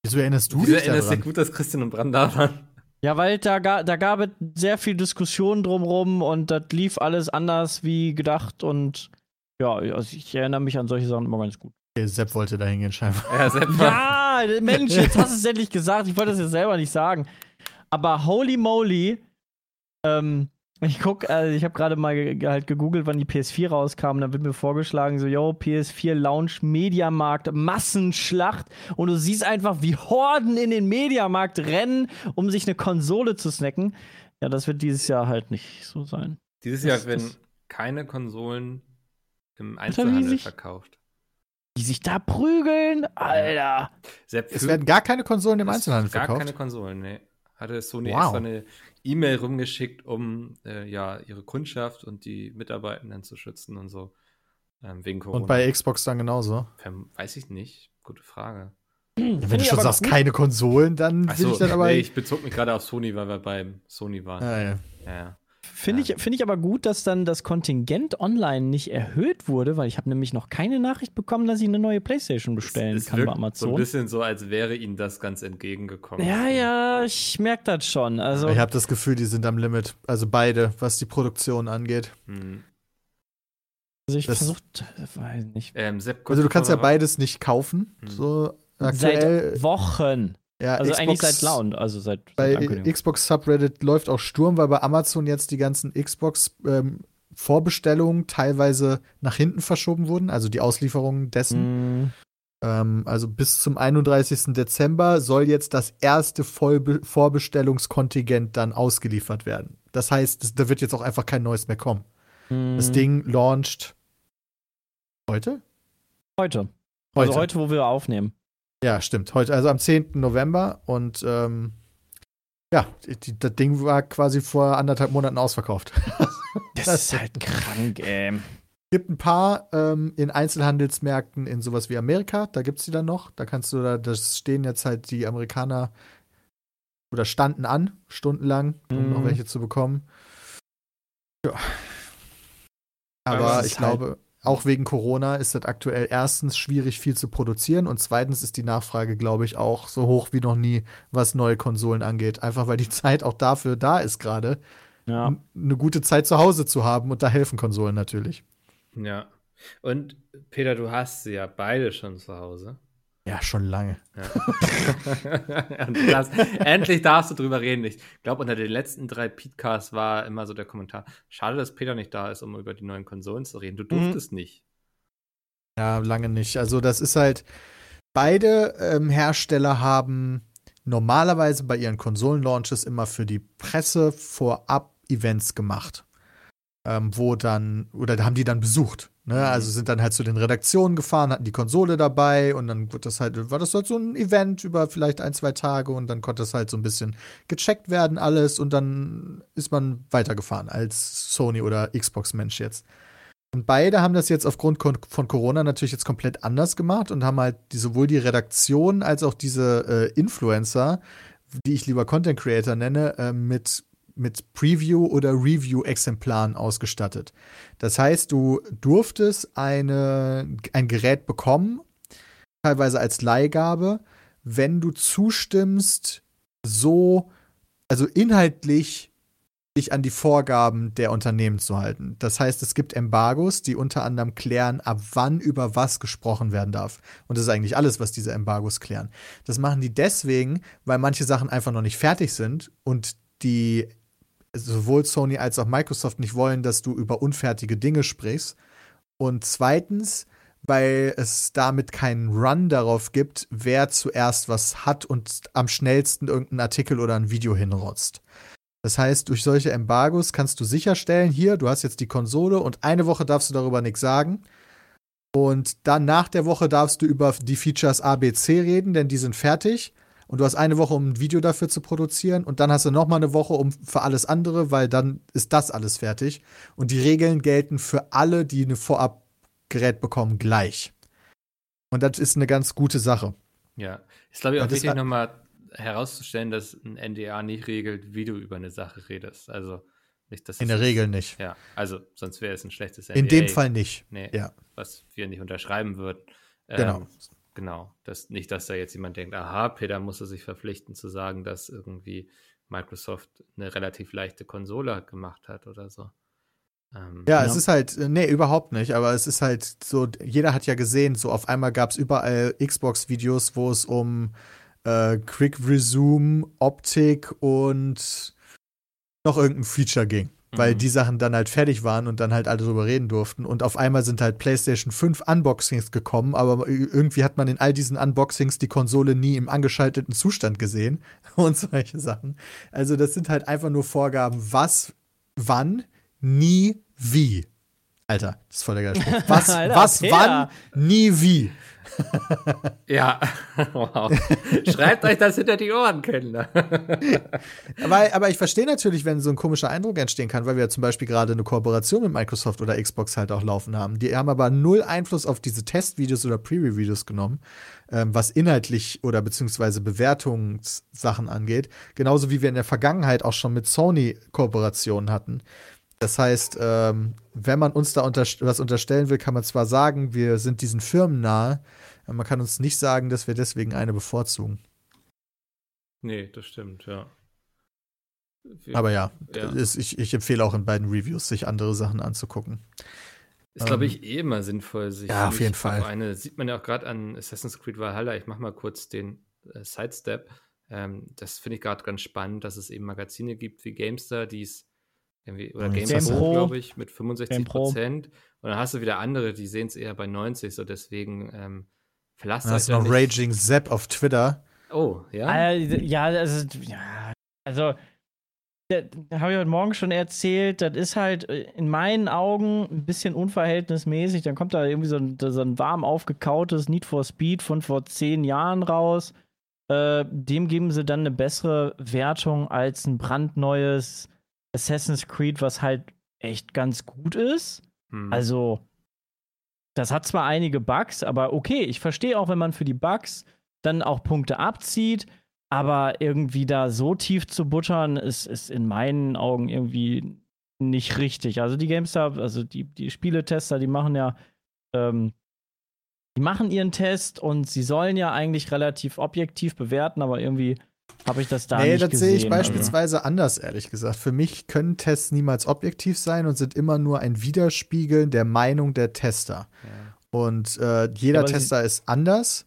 Wieso erinnerst du Wieso dich erinnerst du dich gut, dass Christian und Bram da waren? Ja, weil da, ga, da gab es sehr viel Diskussion drumrum und das lief alles anders wie gedacht und ja, also ich erinnere mich an solche Sachen immer ganz gut. Okay, Sepp wollte da hingehen, scheinbar. Ja, Sepp Ja, Mensch, jetzt hast du es endlich gesagt. Ich wollte das jetzt selber nicht sagen. Aber holy moly, ähm, ich guck, also ich habe gerade mal ge halt gegoogelt, wann die PS4 rauskam. Dann wird mir vorgeschlagen, so, yo, PS4 Launch Mediamarkt, Massenschlacht. Und du siehst einfach, wie Horden in den Mediamarkt rennen, um sich eine Konsole zu snacken. Ja, das wird dieses Jahr halt nicht so sein. Dieses Das- Jahr werden das- keine Konsolen im Einzelhandel sich- verkauft. Die sich da prügeln, Alter. Es werden gar keine Konsolen im Einzelhandel gar verkauft. keine Konsolen, nee. Hatte Sony Wow. extra eine E-Mail rumgeschickt, um äh, ja ihre Kundschaft und die Mitarbeitenden zu schützen und so. Ähm, wegen Corona. Und bei Xbox dann genauso. Weiß ich nicht. Gute Frage. Wenn Find du ich schon sagst, gut. keine Konsolen, dann will Achso, ich dann aber. nee, ich bezog mich gerade auf Sony, weil wir beim Sony waren. ja, ja. Ja, ja. Finde ich, find ich aber gut, dass dann das Kontingent online nicht erhöht wurde, weil ich habe nämlich noch keine Nachricht bekommen, dass ich eine neue Playstation bestellen es kann bei wirkt so ein Amazon. bisschen so, als wäre ihnen das ganz entgegengekommen. ja, ja, ich merke das schon. Also, Ich habe das Gefühl, die sind am Limit. Also beide, was die Produktion angeht. Hm. also ich das- versucht, weiß nicht. Ähm, Also du kannst ja beides nicht kaufen. Hm. So aktuell. Seit Wochen. Ja, Also eigentlich Xbox- seit Launch, also seit, Bei. Xbox Subreddit läuft auch Sturm, weil bei Amazon jetzt die ganzen Xbox ähm, Vorbestellungen teilweise nach hinten verschoben wurden, also die Auslieferungen dessen. Mm, Ähm, also bis zum 31. Dezember soll jetzt das erste Vollbe Vorbestellungskontingent dann ausgeliefert werden. Das heißt, es, da wird jetzt auch einfach kein neues mehr kommen. mm, Das Ding launcht heute? heute. Heute. Also heute, wo wir aufnehmen. Ja, stimmt. Heute, also am 10. November und ähm, ja, die, das Ding war quasi vor anderthalb Monaten ausverkauft. Das, das ist halt krank, ey. gibt ein paar ähm, in Einzelhandelsmärkten in sowas wie Amerika, da gibt es die dann noch. Da kannst du da, das stehen jetzt halt die Amerikaner oder standen an, stundenlang, um Mhm. noch welche zu bekommen. Ja. Aber Aber es ich halt- glaube, auch wegen Corona ist das aktuell erstens schwierig, viel zu produzieren und zweitens ist die Nachfrage, glaube ich, auch so hoch wie noch nie, was neue Konsolen angeht. Einfach weil die Zeit auch dafür da ist gerade, Ja. eine gute Zeit zu Hause zu haben und da helfen Konsolen natürlich. Ja. Und Peter, du hast sie ja beide schon zu Hause. Ja, schon lange. Ja. Darfst, endlich darfst du drüber reden. Ich glaube, unter den letzten drei Podcasts war immer so der Kommentar: Schade, dass Peter nicht da ist, um über die neuen Konsolen zu reden. Du durftest nicht. Ja, lange nicht. Also das ist halt, beide ähm, Hersteller haben normalerweise bei ihren Konsolen-Launches immer für die Presse vorab Events gemacht. Ähm, wo dann, oder da haben die dann besucht. Ne? Mhm. Also sind dann halt zu den Redaktionen gefahren, hatten die Konsole dabei und dann wird das halt, war das halt so ein Event über vielleicht ein, zwei Tage und dann konnte das halt so ein bisschen gecheckt werden, alles und dann ist man weitergefahren als Sony oder Xbox-Mensch jetzt. Und beide haben das jetzt aufgrund von Corona natürlich jetzt komplett anders gemacht und haben halt sowohl die Redaktion als auch diese äh, Influencer, die ich lieber Content Creator nenne, äh, mit, mit Preview- oder Review-Exemplaren ausgestattet. Das heißt, du durftest eine, ein Gerät bekommen, teilweise als Leihgabe, wenn du zustimmst, so, also inhaltlich dich an die Vorgaben der Unternehmen zu halten. Das heißt, es gibt Embargos, die unter anderem klären, ab wann über was gesprochen werden darf. Und das ist eigentlich alles, was diese Embargos klären. Das machen die deswegen, weil manche Sachen einfach noch nicht fertig sind und die sowohl Sony als auch Microsoft nicht wollen, dass du über unfertige Dinge sprichst. Und zweitens, weil es damit keinen Run darauf gibt, wer zuerst was hat und am schnellsten irgendeinen Artikel oder ein Video hinrotzt. Das heißt, durch solche Embargos kannst du sicherstellen, hier, du hast jetzt die Konsole und eine Woche darfst du darüber nichts sagen. Und dann nach der Woche darfst du über die Features A, B, C reden, denn die sind fertig. Und du hast eine Woche, um ein Video dafür zu produzieren. Und dann hast du noch mal eine Woche um für alles andere, weil dann ist das alles fertig. Und die Regeln gelten für alle, die ein Vorabgerät bekommen, gleich. Und das ist eine ganz gute Sache. Ja. Ist, glaube ich, auch das wichtig, nochmal herauszustellen, dass ein NDA nicht regelt, wie du über eine Sache redest. Also nicht, dass In der ist- Regel nicht. Ja, also sonst wäre es ein schlechtes NDA. In dem Fall nicht. Nee, Ja. was wir nicht unterschreiben würden. Genau. Ähm, genau. Das, nicht, dass da jetzt jemand denkt, aha, Peter musste sich verpflichten zu sagen, dass irgendwie Microsoft eine relativ leichte Konsole gemacht hat oder so. Ähm, Ja, Ja. es ist halt, äh, nee, überhaupt nicht, aber es ist halt so, jeder hat ja gesehen, so auf einmal gab es überall Xbox-Videos, wo es um äh, Quick Resume, Optik und noch irgendein Feature ging. Weil Mhm. die Sachen dann halt fertig waren und dann halt alle drüber reden durften. Und auf einmal sind halt PlayStation 5 Unboxings gekommen, aber irgendwie hat man in all diesen Unboxings die Konsole nie im angeschalteten Zustand gesehen und solche Sachen. Also, das sind halt einfach nur Vorgaben, was, wann, nie, wie. Alter, das ist voll der geile Spruch. Was, Alter, was, Peter. wann, nie, wie. Ja, wow. Schreibt euch das hinter die Ohren, Kinder. Aber, aber ich verstehe natürlich, wenn so ein komischer Eindruck entstehen kann, weil wir ja zum Beispiel gerade eine Kooperation mit Microsoft oder Xbox halt auch laufen haben. Die haben aber null Einfluss auf diese Testvideos oder Preview-Videos genommen, ähm, was inhaltlich oder beziehungsweise Bewertungssachen angeht. Genauso wie wir in der Vergangenheit auch schon mit Sony Kooperationen hatten. Das heißt, ähm, wenn man uns da unter was unterstellen will, kann man zwar sagen, wir sind diesen Firmen nahe, aber man kann uns nicht sagen, dass wir deswegen eine bevorzugen. nee, das stimmt, ja. Aber ja, Ja. Ist, ich, ich empfehle auch in beiden Reviews, sich andere Sachen anzugucken. Ist, glaube Ähm, ich, eh immer sinnvoll, sich ja, auf jeden Fall. Eine sieht man ja auch gerade an Assassin's Creed Valhalla. Ich mache mal kurz den äh, Sidestep. Ähm, das finde ich gerade ganz spannend, dass es eben Magazine gibt wie GameStar, die es irgendwie, oder Game Game Pro, Pro. glaube ich, mit 65 Game Pro. Prozent. Und dann hast du wieder andere, die sehen es eher bei 90, so deswegen ähm, verlasst euch hast du da noch nicht. Raging Zapp auf Twitter. Oh, ja. Äh, ja, also, ja, also habe ich heute Morgen schon erzählt, das ist halt äh, in meinen Augen ein bisschen unverhältnismäßig. Dann kommt da irgendwie so ein, so ein warm aufgekautes Need for Speed von vor zehn Jahren raus. Äh, dem geben sie dann eine bessere Wertung als ein brandneues Assassin's Creed, was halt echt ganz gut ist. Hm. Also, das hat zwar einige Bugs, aber okay, ich verstehe auch, wenn man für die Bugs dann auch Punkte abzieht, aber irgendwie da so tief zu buttern, ist, ist in meinen Augen irgendwie nicht richtig. Also die GameStar, also die, die Spieletester, die machen ja, ähm, die machen ihren Test und sie sollen ja eigentlich relativ objektiv bewerten, aber irgendwie habe ich das da nee, nicht das sehe ich beispielsweise also. anders, ehrlich gesagt. Für mich können Tests niemals objektiv sein und sind immer nur ein Widerspiegeln der Meinung der Tester. Ja. Und äh, jeder ja, Tester ist anders.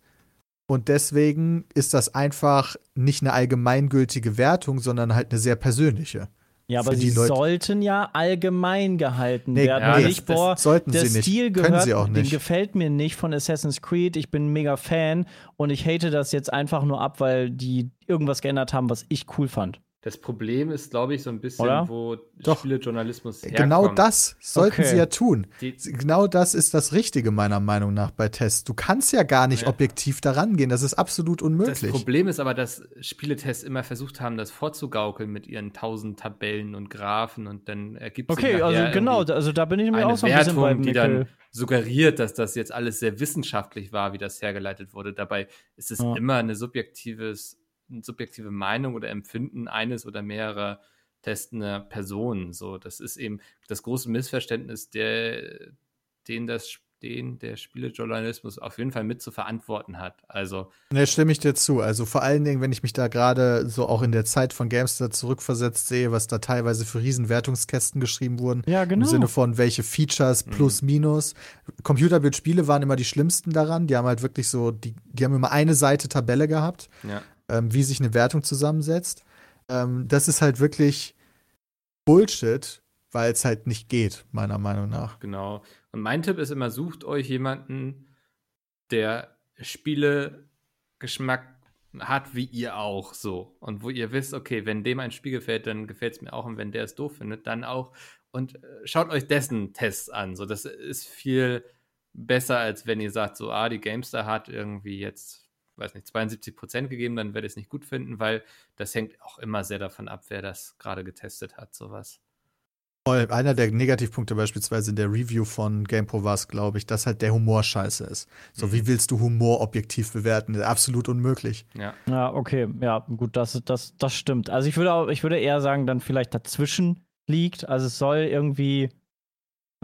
Und deswegen ist das einfach nicht eine allgemeingültige Wertung, sondern halt eine sehr persönliche. Ja, aber sie Leute. sollten ja allgemein gehalten nee, werden. Ja, nicht, das, boah, sollten der sie Stil nicht. gehört, sie auch nicht. den gefällt mir nicht von Assassin's Creed. Ich bin ein mega Fan und ich hate das jetzt einfach nur ab, weil die irgendwas geändert haben, was ich cool fand. Das Problem ist, glaube ich, so ein bisschen, Oder? wo Doch. Spielejournalismus herkommt. Genau das sollten okay. sie ja tun. Die genau das ist das Richtige meiner Meinung nach bei Tests. Du kannst ja gar nicht ja. objektiv daran gehen. Das ist absolut unmöglich. Das Problem ist aber, dass Spieletests immer versucht haben, das vorzugaukeln mit ihren tausend Tabellen und Graphen und dann ergibt sich Okay, also genau, also da bin ich mir auch so ein Wertung, bisschen die dann suggeriert, dass das jetzt alles sehr wissenschaftlich war, wie das hergeleitet wurde. Dabei ist es ja. immer ein subjektives subjektive Meinung oder Empfinden eines oder mehrerer testender Personen. So, das ist eben das große Missverständnis, der, den das den der Spielejournalismus auf jeden Fall mit zu verantworten hat. Also. Ne, stimme ich dir zu. Also vor allen Dingen, wenn ich mich da gerade so auch in der Zeit von Gamester zurückversetzt sehe, was da teilweise für Riesenwertungskästen geschrieben wurden. Ja, genau. Im Sinne von welche Features mhm. plus minus. Computerbildspiele waren immer die schlimmsten daran. Die haben halt wirklich so, die, die haben immer eine Seite Tabelle gehabt. Ja ähm, wie sich eine Wertung zusammensetzt. Ähm, das ist halt wirklich Bullshit, weil es halt nicht geht, meiner Meinung nach. Genau. Und mein Tipp ist immer, sucht euch jemanden, der Spielegeschmack hat wie ihr auch so. Und wo ihr wisst, okay, wenn dem ein Spiel gefällt, dann gefällt es mir auch. Und wenn der es doof findet, dann auch. Und äh, schaut euch dessen Tests an. So, das ist viel besser, als wenn ihr sagt, so, ah, die Gamestar hat irgendwie jetzt weiß nicht, 72 Prozent gegeben, dann werde ich es nicht gut finden, weil das hängt auch immer sehr davon ab, wer das gerade getestet hat, sowas. Einer der Negativpunkte beispielsweise in der Review von GamePro war es, glaube ich, dass halt der Humor scheiße ist. So, mhm. wie willst du Humor objektiv bewerten? Absolut unmöglich. Ja, ja okay, ja, gut, das, das, das stimmt. Also ich würde, auch, ich würde eher sagen, dann vielleicht dazwischen liegt. Also es soll irgendwie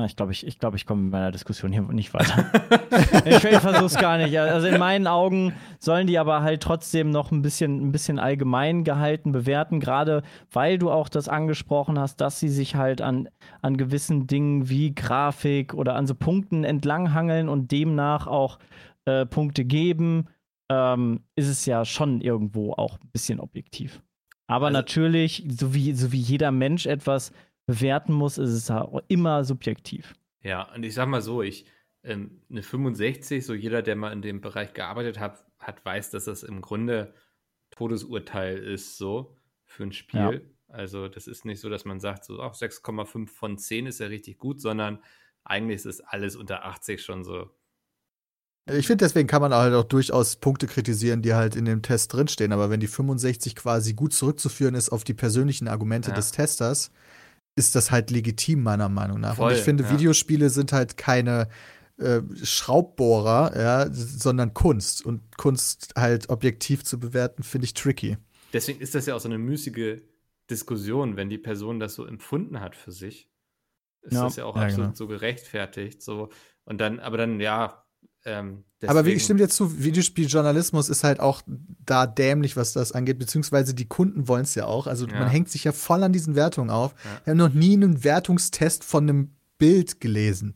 ich glaube, ich, ich, glaub, ich komme mit meiner Diskussion hier nicht weiter. ich, ich versuche es gar nicht. Also in meinen Augen sollen die aber halt trotzdem noch ein bisschen, ein bisschen allgemein gehalten bewerten, gerade weil du auch das angesprochen hast, dass sie sich halt an, an gewissen Dingen wie Grafik oder an so Punkten entlanghangeln und demnach auch äh, Punkte geben, ähm, ist es ja schon irgendwo auch ein bisschen objektiv. Aber also, natürlich, so wie, so wie jeder Mensch etwas bewerten muss, ist es auch immer subjektiv. Ja, und ich sag mal so, ich, ähm, eine 65, so jeder, der mal in dem Bereich gearbeitet hat, hat weiß, dass das im Grunde Todesurteil ist, so für ein Spiel. Ja. Also, das ist nicht so, dass man sagt, so 6,5 von 10 ist ja richtig gut, sondern eigentlich ist es alles unter 80 schon so. Ich finde, deswegen kann man halt auch durchaus Punkte kritisieren, die halt in dem Test drinstehen. Aber wenn die 65 quasi gut zurückzuführen ist auf die persönlichen Argumente ja. des Testers, ist das halt legitim, meiner Meinung nach. Voll, und ich finde, ja. Videospiele sind halt keine äh, Schraubbohrer, ja, sondern Kunst. Und Kunst halt objektiv zu bewerten, finde ich tricky. Deswegen ist das ja auch so eine müßige Diskussion, wenn die Person das so empfunden hat für sich. Ist ja. das ja auch absolut genau. so gerechtfertigt. So. Und dann, aber dann, ja, ähm, aber wie stimmt jetzt zu, Videospieljournalismus ist halt auch da dämlich, was das angeht, beziehungsweise die Kunden wollen es ja auch. Also ja. man hängt sich ja voll an diesen Wertungen auf. Ja. Wir haben noch nie einen Wertungstest von einem Bild gelesen.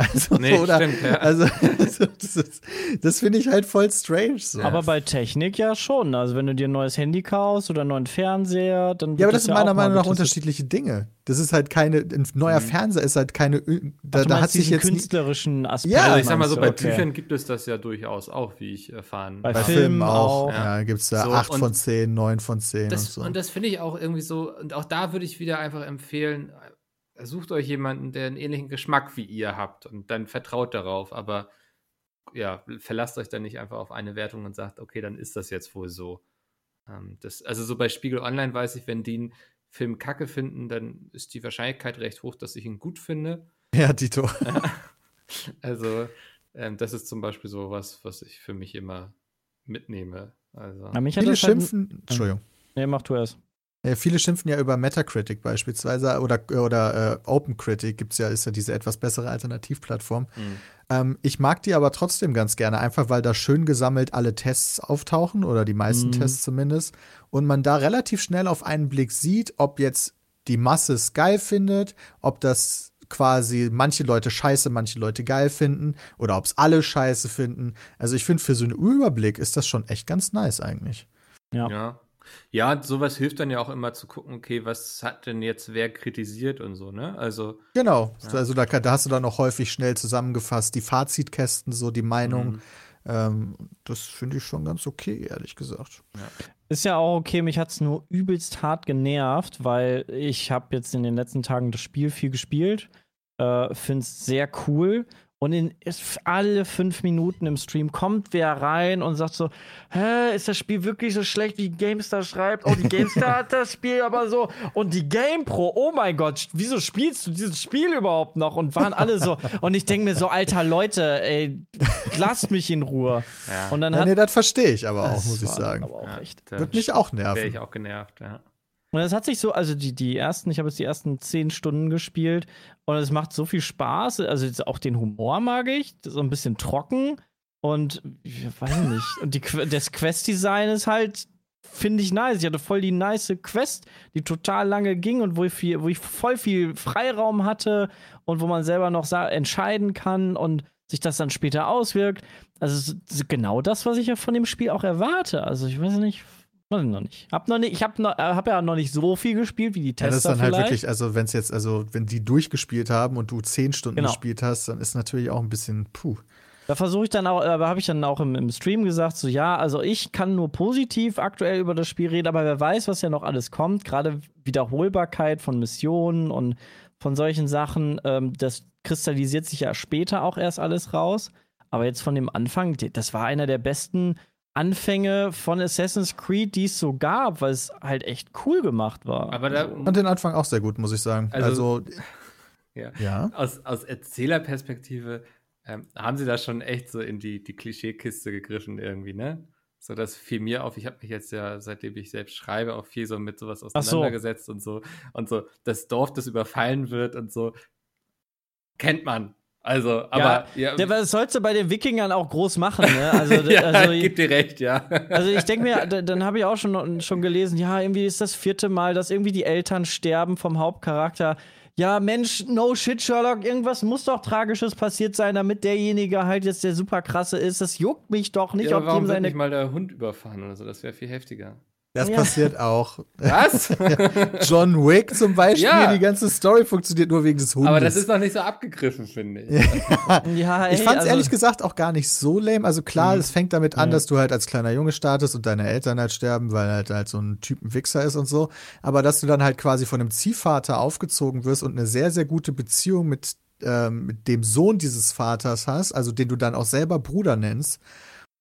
Also, Nee, oder, stimmt, ja. also, also das, das finde ich halt voll strange. So. Aber bei Technik ja schon. Also wenn du dir ein neues Handy kaufst oder einen neuen Fernseher, dann ja, aber das sind ja meiner Meinung nach unterschiedliche Dinge. Das ist halt keine, ein neuer Fernseher ist halt keine, da, Ach, du da hat sich diesen jetzt künstlerischen Aspekt. Ja, Also ich sag mal so, bei? Okay. Büchern gibt es das ja durchaus auch, wie ich erfahren Bei bei habe. Filmen auch. auch. Ja, gibt es da So, 8 und von 10, 9 von 10 Das, und so. Und das finde ich auch irgendwie so, und auch da würde ich wieder einfach empfehlen, äh, sucht euch jemanden, der einen ähnlichen Geschmack wie ihr habt und dann vertraut darauf, aber ja, verlasst euch dann nicht einfach auf eine Wertung und sagt, okay, dann ist das jetzt wohl so. Ähm, das, also so bei Spiegel Online weiß ich, wenn die einen Film kacke finden, dann ist die Wahrscheinlichkeit recht hoch, dass ich ihn gut finde. ja, Dito. Also ähm, das ist zum Beispiel so was, was ich für mich immer mitnehme. Also, Na, mich hat Viele halt, schimpfen, Entschuldigung. Nee, mach du erst. Ja, viele schimpfen ja über Metacritic beispielsweise oder, oder äh, OpenCritic gibt's ja, ist ja diese etwas bessere Alternativplattform. mh. Ähm, ich mag die aber trotzdem ganz gerne, einfach weil da schön gesammelt alle Tests auftauchen oder die meisten Mhm. Tests zumindest und man da relativ schnell auf einen Blick sieht, ob jetzt die Masse es geil findet, ob das quasi manche Leute scheiße, manche Leute geil finden oder ob es alle scheiße finden. Also ich finde, für so einen Überblick ist das schon echt ganz nice eigentlich. Ja. Ja. Ja, sowas hilft dann ja auch immer zu gucken, okay, was hat denn jetzt wer kritisiert und so, ne? Also, Genau, Ja. also da, da hast du dann auch häufig schnell zusammengefasst, die Fazitkästen, so die Meinung. Mhm. Ähm, das finde ich schon ganz okay, ehrlich gesagt. Ist ja auch okay, mich hat es nur übelst hart genervt, weil ich habe jetzt in den letzten Tagen das Spiel viel gespielt, äh, finde es sehr cool und in alle fünf Minuten im Stream kommt wer rein und sagt so, hä, ist das Spiel wirklich so schlecht, wie GameStar schreibt? Oh, die GameStar hat das Spiel aber so und die GamePro, oh mein Gott, wieso spielst du dieses Spiel überhaupt noch? Und waren alle so und ich denke mir so, alter Leute, ey, lasst mich in Ruhe. ja. Und dann Ja, hat nee, das verstehe ich aber auch, muss ich sagen. Aber auch ja, Wird mich auch wäre ich nerven. auch genervt, ja. Und es hat sich so, also die, die ersten, ich habe jetzt die ersten zehn Stunden gespielt und es macht so viel Spaß. Also auch den Humor mag ich, so ein bisschen trocken und ich weiß nicht. Und die, das Quest-Design ist halt, finde ich nice. Ich hatte voll die nice Quest, die total lange ging und wo ich, viel, wo ich voll viel Freiraum hatte und wo man selber noch entscheiden kann und sich das dann später auswirkt. Also genau das, was ich ja von dem Spiel auch erwarte. Also ich weiß nicht, weiß ich noch nicht. Hab noch nicht, ich habe noch, äh, hab ja noch nicht so viel gespielt wie die Ja, Tester das ist dann vielleicht. halt wirklich, also wenn es jetzt, also wenn die durchgespielt haben und du zehn Stunden Genau. gespielt hast, dann ist natürlich auch ein bisschen puh. Da versuche ich dann auch, aber habe ich dann auch im, im Stream gesagt, so ja, also ich kann nur positiv aktuell über das Spiel reden, aber wer weiß, was ja noch alles kommt. Gerade Wiederholbarkeit von Missionen und von solchen Sachen, ähm, das kristallisiert sich ja später auch erst alles raus. Aber jetzt von dem Anfang, das war einer der besten Anfänge von Assassin's Creed, die es so gab, weil es halt echt cool gemacht war. Aber da, Und den Anfang auch sehr gut, muss ich sagen. Also, Also- ja. ja. aus, aus Erzählerperspektive ähm, haben sie da schon echt so in die, die Klischeekiste gegriffen irgendwie, ne? So, das fiel mir auf. Ich habe mich jetzt ja, seitdem ich selbst schreibe, auch viel so mit sowas so. auseinandergesetzt und so. Und so, das Dorf, das überfallen wird und so, kennt man. Also, aber ja, Der, was sollst du bei den Wikingern auch groß machen, ne? Also, ja also gib dir recht, ja. Also ich denke mir, da- dann habe ich auch schon, schon gelesen, ja, irgendwie ist das vierte Mal, dass irgendwie die Eltern sterben vom Hauptcharakter. Ja, Mensch, no shit, Sherlock, irgendwas muss doch Tragisches passiert sein, damit derjenige halt jetzt der super krasse ist. Das juckt mich doch nicht, ja, ob warum dem wird seine. nicht mal der Hund überfahren oder so? Das wäre viel heftiger. Das Ja. passiert auch. Was? John Wick zum Beispiel, Ja. die ganze Story funktioniert nur wegen des Hundes. aber das ist noch nicht so abgegriffen, finde ich. Ja, ey, ich fand es also, ehrlich gesagt auch gar nicht so lame. Also klar, Mhm. es fängt damit an, Mhm. dass du halt als kleiner Junge startest und deine Eltern halt sterben, weil halt halt so ein Typen Wichser ist und so. Aber dass du dann halt quasi von einem Ziehvater aufgezogen wirst und eine sehr, sehr gute Beziehung mit, ähm, mit dem Sohn dieses Vaters hast, also den du dann auch selber Bruder nennst.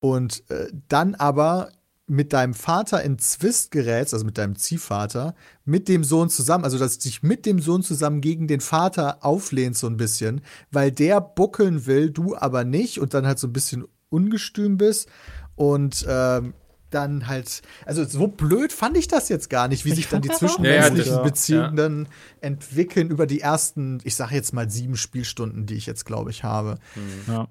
Und äh, dann aber mit deinem Vater in Zwist gerätst, also mit deinem Ziehvater, mit dem Sohn zusammen, also dass du dich mit dem Sohn zusammen gegen den Vater auflehnst so ein bisschen, weil der buckeln will, du aber nicht und dann halt so ein bisschen ungestüm bist und ähm, dann halt, also so blöd fand ich das jetzt gar nicht, wie Ich sich dann die zwischenmenschlichen ja. Beziehungen Ja. dann entwickeln über die ersten, ich sage jetzt mal sieben Spielstunden, die ich jetzt glaube ich habe. Ja.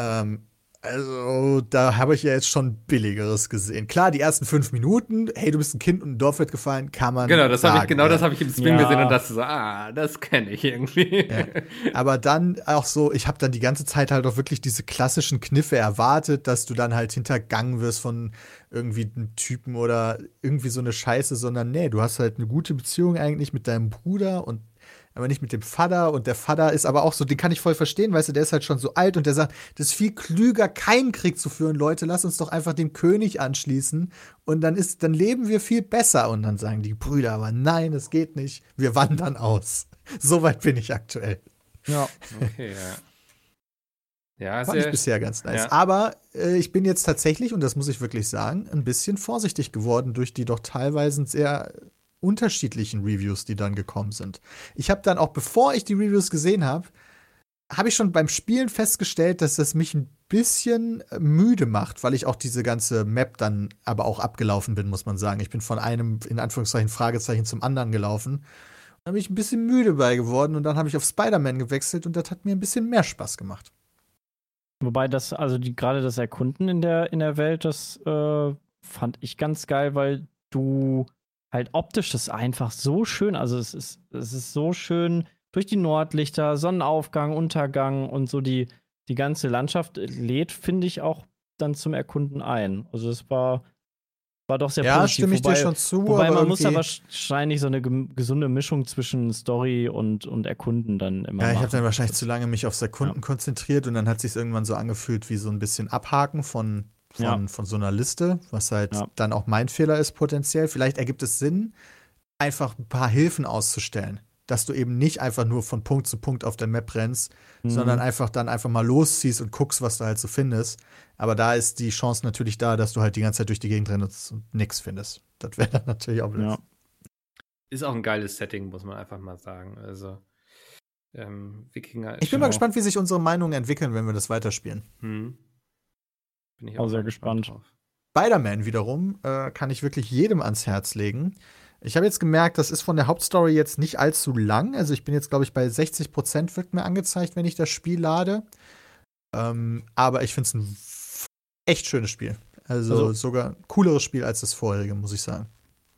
Ähm, Also, da habe ich ja jetzt schon billigeres gesehen. Klar, die ersten fünf Minuten, hey, du bist ein Kind und ein Dorf wird gefallen, kann man. Genau, das habe ich, genau ja. das habe ich im Stream Ja. gesehen und dachte so, ah, das kenne ich irgendwie. Ja. Aber dann auch so, ich habe dann die ganze Zeit halt auch wirklich diese klassischen Kniffe erwartet, dass du dann halt hintergangen wirst von irgendwie einem Typen oder irgendwie so eine Scheiße, sondern nee, du hast halt eine gute Beziehung eigentlich mit deinem Bruder und aber nicht mit dem Vater und der Vater ist aber auch so, den kann ich voll verstehen, weißt du, der ist halt schon so alt und der sagt, das ist viel klüger, keinen Krieg zu führen, Leute, lass uns doch einfach dem König anschließen und dann ist, dann leben wir viel besser und dann sagen die Brüder, aber nein, das geht nicht, wir wandern aus. So weit bin ich aktuell. Ja. Okay, ja. Ja, Fand ich bisher ganz nice. ja. Aber äh, ich bin jetzt tatsächlich, und das muss ich wirklich sagen, ein bisschen vorsichtig geworden durch die doch teilweise sehr unterschiedlichen Reviews, die dann gekommen sind. Ich habe dann auch, bevor ich die Reviews gesehen habe, habe ich schon beim Spielen festgestellt, dass das mich ein bisschen äh, müde macht, weil ich auch diese ganze Map dann aber auch abgelaufen bin, muss man sagen. Ich bin von einem, in Anführungszeichen, Fragezeichen zum anderen gelaufen. Da bin ich ein bisschen müde bei geworden und dann habe ich auf Spider-Man gewechselt und das hat mir ein bisschen mehr Spaß gemacht. Wobei das, also die gerade das Erkunden in der, in der Welt, das äh, fand ich ganz geil, weil du halt optisch das einfach so schön, also es ist, es ist so schön durch die Nordlichter, Sonnenaufgang, Untergang und so die, die ganze Landschaft lädt, finde ich, auch dann zum Erkunden ein. Also es war, war doch sehr Ja, positiv. stimme ich wobei, dir schon zu. Wobei aber man muss irgendwie- wahrscheinlich so eine gesunde Mischung zwischen Story und, und Erkunden dann immer Ja, ich habe dann wahrscheinlich zu lange mich auf Sekunden konzentriert und dann hat sich irgendwann so angefühlt wie so ein bisschen Abhaken von, von, Ja. von so einer Liste, was halt Ja. dann auch mein Fehler ist potenziell. Vielleicht ergibt es Sinn, einfach ein paar Hilfen auszustellen, dass du eben nicht einfach nur von Punkt zu Punkt auf der Map rennst, Mhm. sondern einfach dann einfach mal losziehst und guckst, was du halt so findest. Aber da ist die Chance natürlich da, dass du halt die ganze Zeit durch die Gegend rennst und nichts findest. Das wäre dann natürlich auch blöd. Ja. ist auch ein geiles Setting, muss man einfach mal sagen. Also, ähm, Wikinger ist Ich bin mal gespannt, wie sich unsere Meinungen entwickeln, wenn wir das weiterspielen. Hm. Bin ich Auch sehr mal gespannt. drauf. Spider-Man wiederum äh, kann ich wirklich jedem ans Herz legen. Ich habe jetzt gemerkt, das ist von der Hauptstory jetzt nicht allzu lang. Also ich bin jetzt, glaube ich, bei 60 Prozent wird mir angezeigt, wenn ich das Spiel lade. Ähm, aber ich finde es ein echt schönes Spiel. Also, Also- sogar ein cooleres Spiel als das vorherige, muss ich sagen.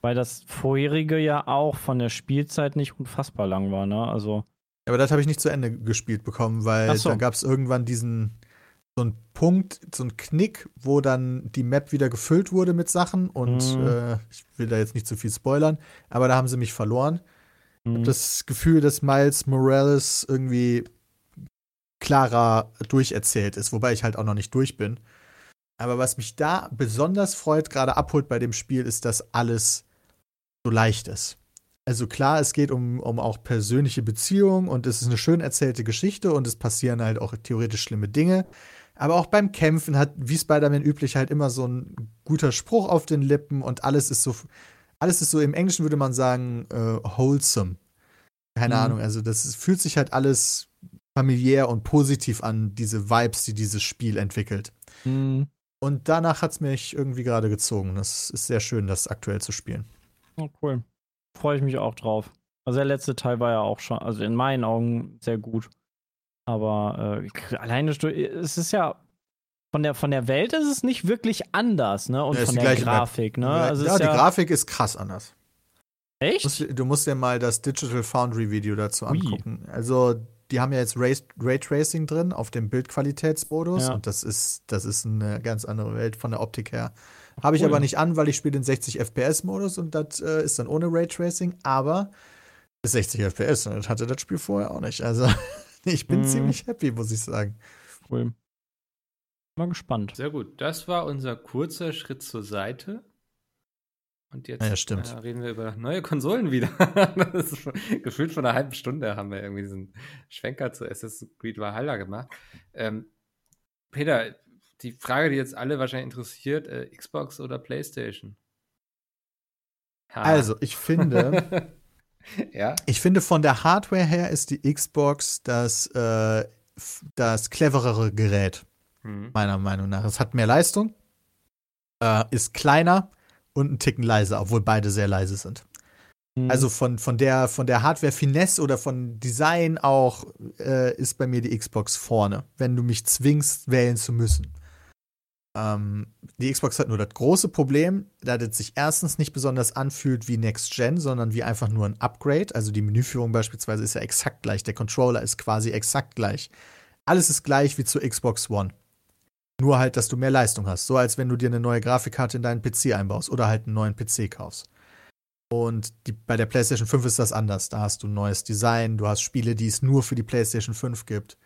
Weil das vorherige ja auch von der Spielzeit nicht unfassbar lang war, ne? Also, Aber das habe ich nicht zu Ende gespielt bekommen, weil so. da gab es irgendwann diesen so einen Punkt, so einen Knick, wo dann die Map wieder gefüllt wurde mit Sachen und Mhm. äh, ich will da jetzt nicht zu viel spoilern, aber da haben sie mich verloren. mh, hab das Gefühl, dass Miles Morales irgendwie klarer durcherzählt ist, wobei ich halt auch noch nicht durch bin. Aber was mich da besonders freut, gerade abholt bei dem Spiel, ist, dass alles so leicht ist. Also klar, es geht um, um auch persönliche Beziehungen und es ist eine schön erzählte Geschichte und es passieren halt auch theoretisch schlimme Dinge. Aber auch beim Kämpfen hat, wie Spider-Man üblich, halt immer so ein guter Spruch auf den Lippen und alles ist so, alles ist so, im Englischen würde man sagen, äh, wholesome. Keine Mhm. Ahnung, also das fühlt sich halt alles familiär und positiv an, diese Vibes, die dieses Spiel entwickelt. mh, Und danach hat es mich irgendwie gerade gezogen. Das ist sehr schön, das aktuell zu spielen. oh, cool. Freue ich mich auch drauf. Also der letzte Teil war ja auch schon, also in meinen Augen sehr gut. Aber äh, alleine, es ist ja von der, von der Welt ist es nicht wirklich anders, ne? Und Ja, von der. Grafik, ne? Also ja, ist die ja, Grafik ist krass anders. Du Echt? musst, du musst dir mal das Digital Foundry Video dazu Ui. angucken. Also, die haben ja jetzt Ray, Raytracing drin auf dem Bildqualitätsmodus Ja. und das ist, das ist eine ganz andere Welt von der Optik her. Habe ich Cool. aber nicht an, weil ich spiele den 60 FPS-Modus und das äh, ist dann ohne Raytracing, aber ist 60 FPS und das hatte das Spiel vorher auch nicht. Also, ich bin Mhm. ziemlich happy, muss ich sagen. Cool. Mal gespannt. Sehr gut. Das war unser kurzer Schritt zur Seite. Und jetzt Ja, stimmt. Äh, reden wir über neue Konsolen wieder. das ist schon, gefühlt vor einer halben Stunde haben wir irgendwie diesen Schwenker zu Assassin's Creed Valhalla gemacht. Ähm, Peter, die Frage, die jetzt alle wahrscheinlich interessiert, äh, Xbox oder PlayStation? Ha. Also, ich finde, ja. ich finde von der Hardware her ist die Xbox das, äh, das cleverere Gerät. Hm. meiner Meinung nach. Es hat mehr Leistung, äh, ist kleiner und ein Ticken leiser, obwohl beide sehr leise sind. Mhm. Also von, von der, von der Hardware-Finesse oder von Design auch äh, ist bei mir die Xbox vorne, wenn du mich zwingst, wählen zu müssen. Ähm, die Xbox hat nur das große Problem, dass es sich erstens nicht besonders anfühlt wie Next Gen, sondern wie einfach nur ein Upgrade. Also die Menüführung beispielsweise ist ja exakt gleich, der Controller ist quasi exakt gleich. Alles ist gleich wie zur Xbox One. Nur halt, dass du mehr Leistung hast. So als wenn du dir eine neue Grafikkarte in deinen PC einbaust oder halt einen neuen PC kaufst. Und die, bei der PlayStation 5 ist das anders. Da hast du ein neues Design, du hast Spiele, die es nur für die PlayStation 5 gibt.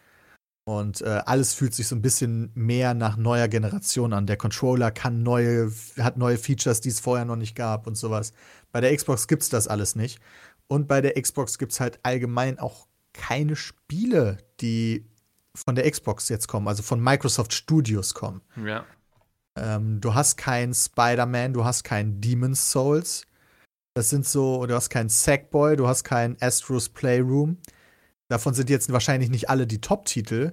Und äh, alles fühlt sich so ein bisschen mehr nach neuer Generation an. Der Controller kann neue, hat neue Features, die es vorher noch nicht gab und sowas. Bei der Xbox gibt es das alles nicht. Und bei der Xbox gibt es halt allgemein auch keine Spiele, die von der Xbox jetzt kommen, also von Microsoft Studios kommen. Ja. Ähm, du hast keinen Spider-Man, du hast keinen Demon's Souls. Das sind so, du hast keinen Sackboy, du hast keinen Astro's Playroom. Davon sind jetzt wahrscheinlich nicht alle die Top-Titel,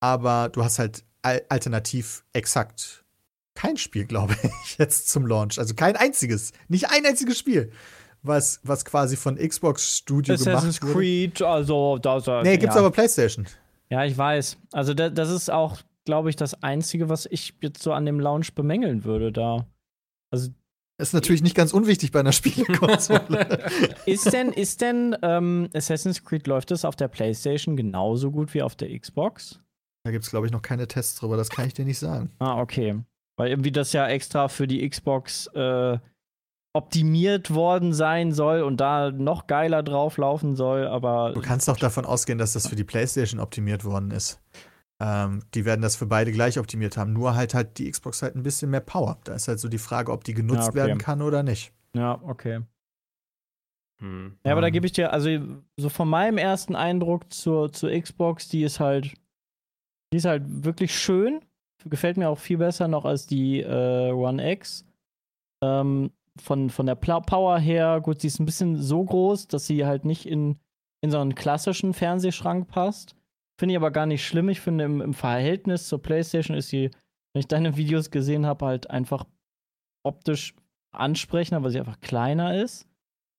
aber du hast halt al alternativ exakt kein Spiel, glaube ich, jetzt zum Launch. Also kein einziges, nicht ein einziges Spiel, was, was quasi von Xbox Studio Assassin's gemacht wurde. Creed, also da Nee, gibt's ja. aber PlayStation. Ja, ich weiß. Also da, das ist auch, glaube ich, das Einzige, was ich jetzt so an dem Launch bemängeln würde da. Also Ist natürlich nicht ganz unwichtig bei einer Spielekonsole. ist denn, ist denn ähm, Assassin's Creed läuft das auf der PlayStation genauso gut wie auf der Xbox? da gibt's glaube ich noch keine Tests drüber, das kann ich dir nicht sagen. Ah, okay. Weil irgendwie das ja extra für die Xbox äh, optimiert worden sein soll und da noch geiler drauf laufen soll, aber Du kannst doch davon ausgehen, dass das für die PlayStation optimiert worden ist. Ähm, die werden das für beide gleich optimiert haben. Nur halt halt die Xbox halt ein bisschen mehr Power. Da ist halt so die Frage, ob die genutzt Ja, okay. werden kann oder nicht. ja, okay. Hm. Ja, aber da Ähm. gebe ich dir, also so von meinem ersten Eindruck zur, zur Xbox, die ist halt, die ist halt wirklich schön. Gefällt mir auch viel besser noch als die äh, One X. Ähm, von, von der Power her, gut, sie ist ein bisschen so groß, dass sie halt nicht in, in so einen klassischen Fernsehschrank passt. Finde ich aber gar nicht schlimm. Ich finde, im, im Verhältnis zur PlayStation ist sie, wenn ich deine Videos gesehen habe, halt einfach optisch ansprechender, weil sie einfach kleiner ist.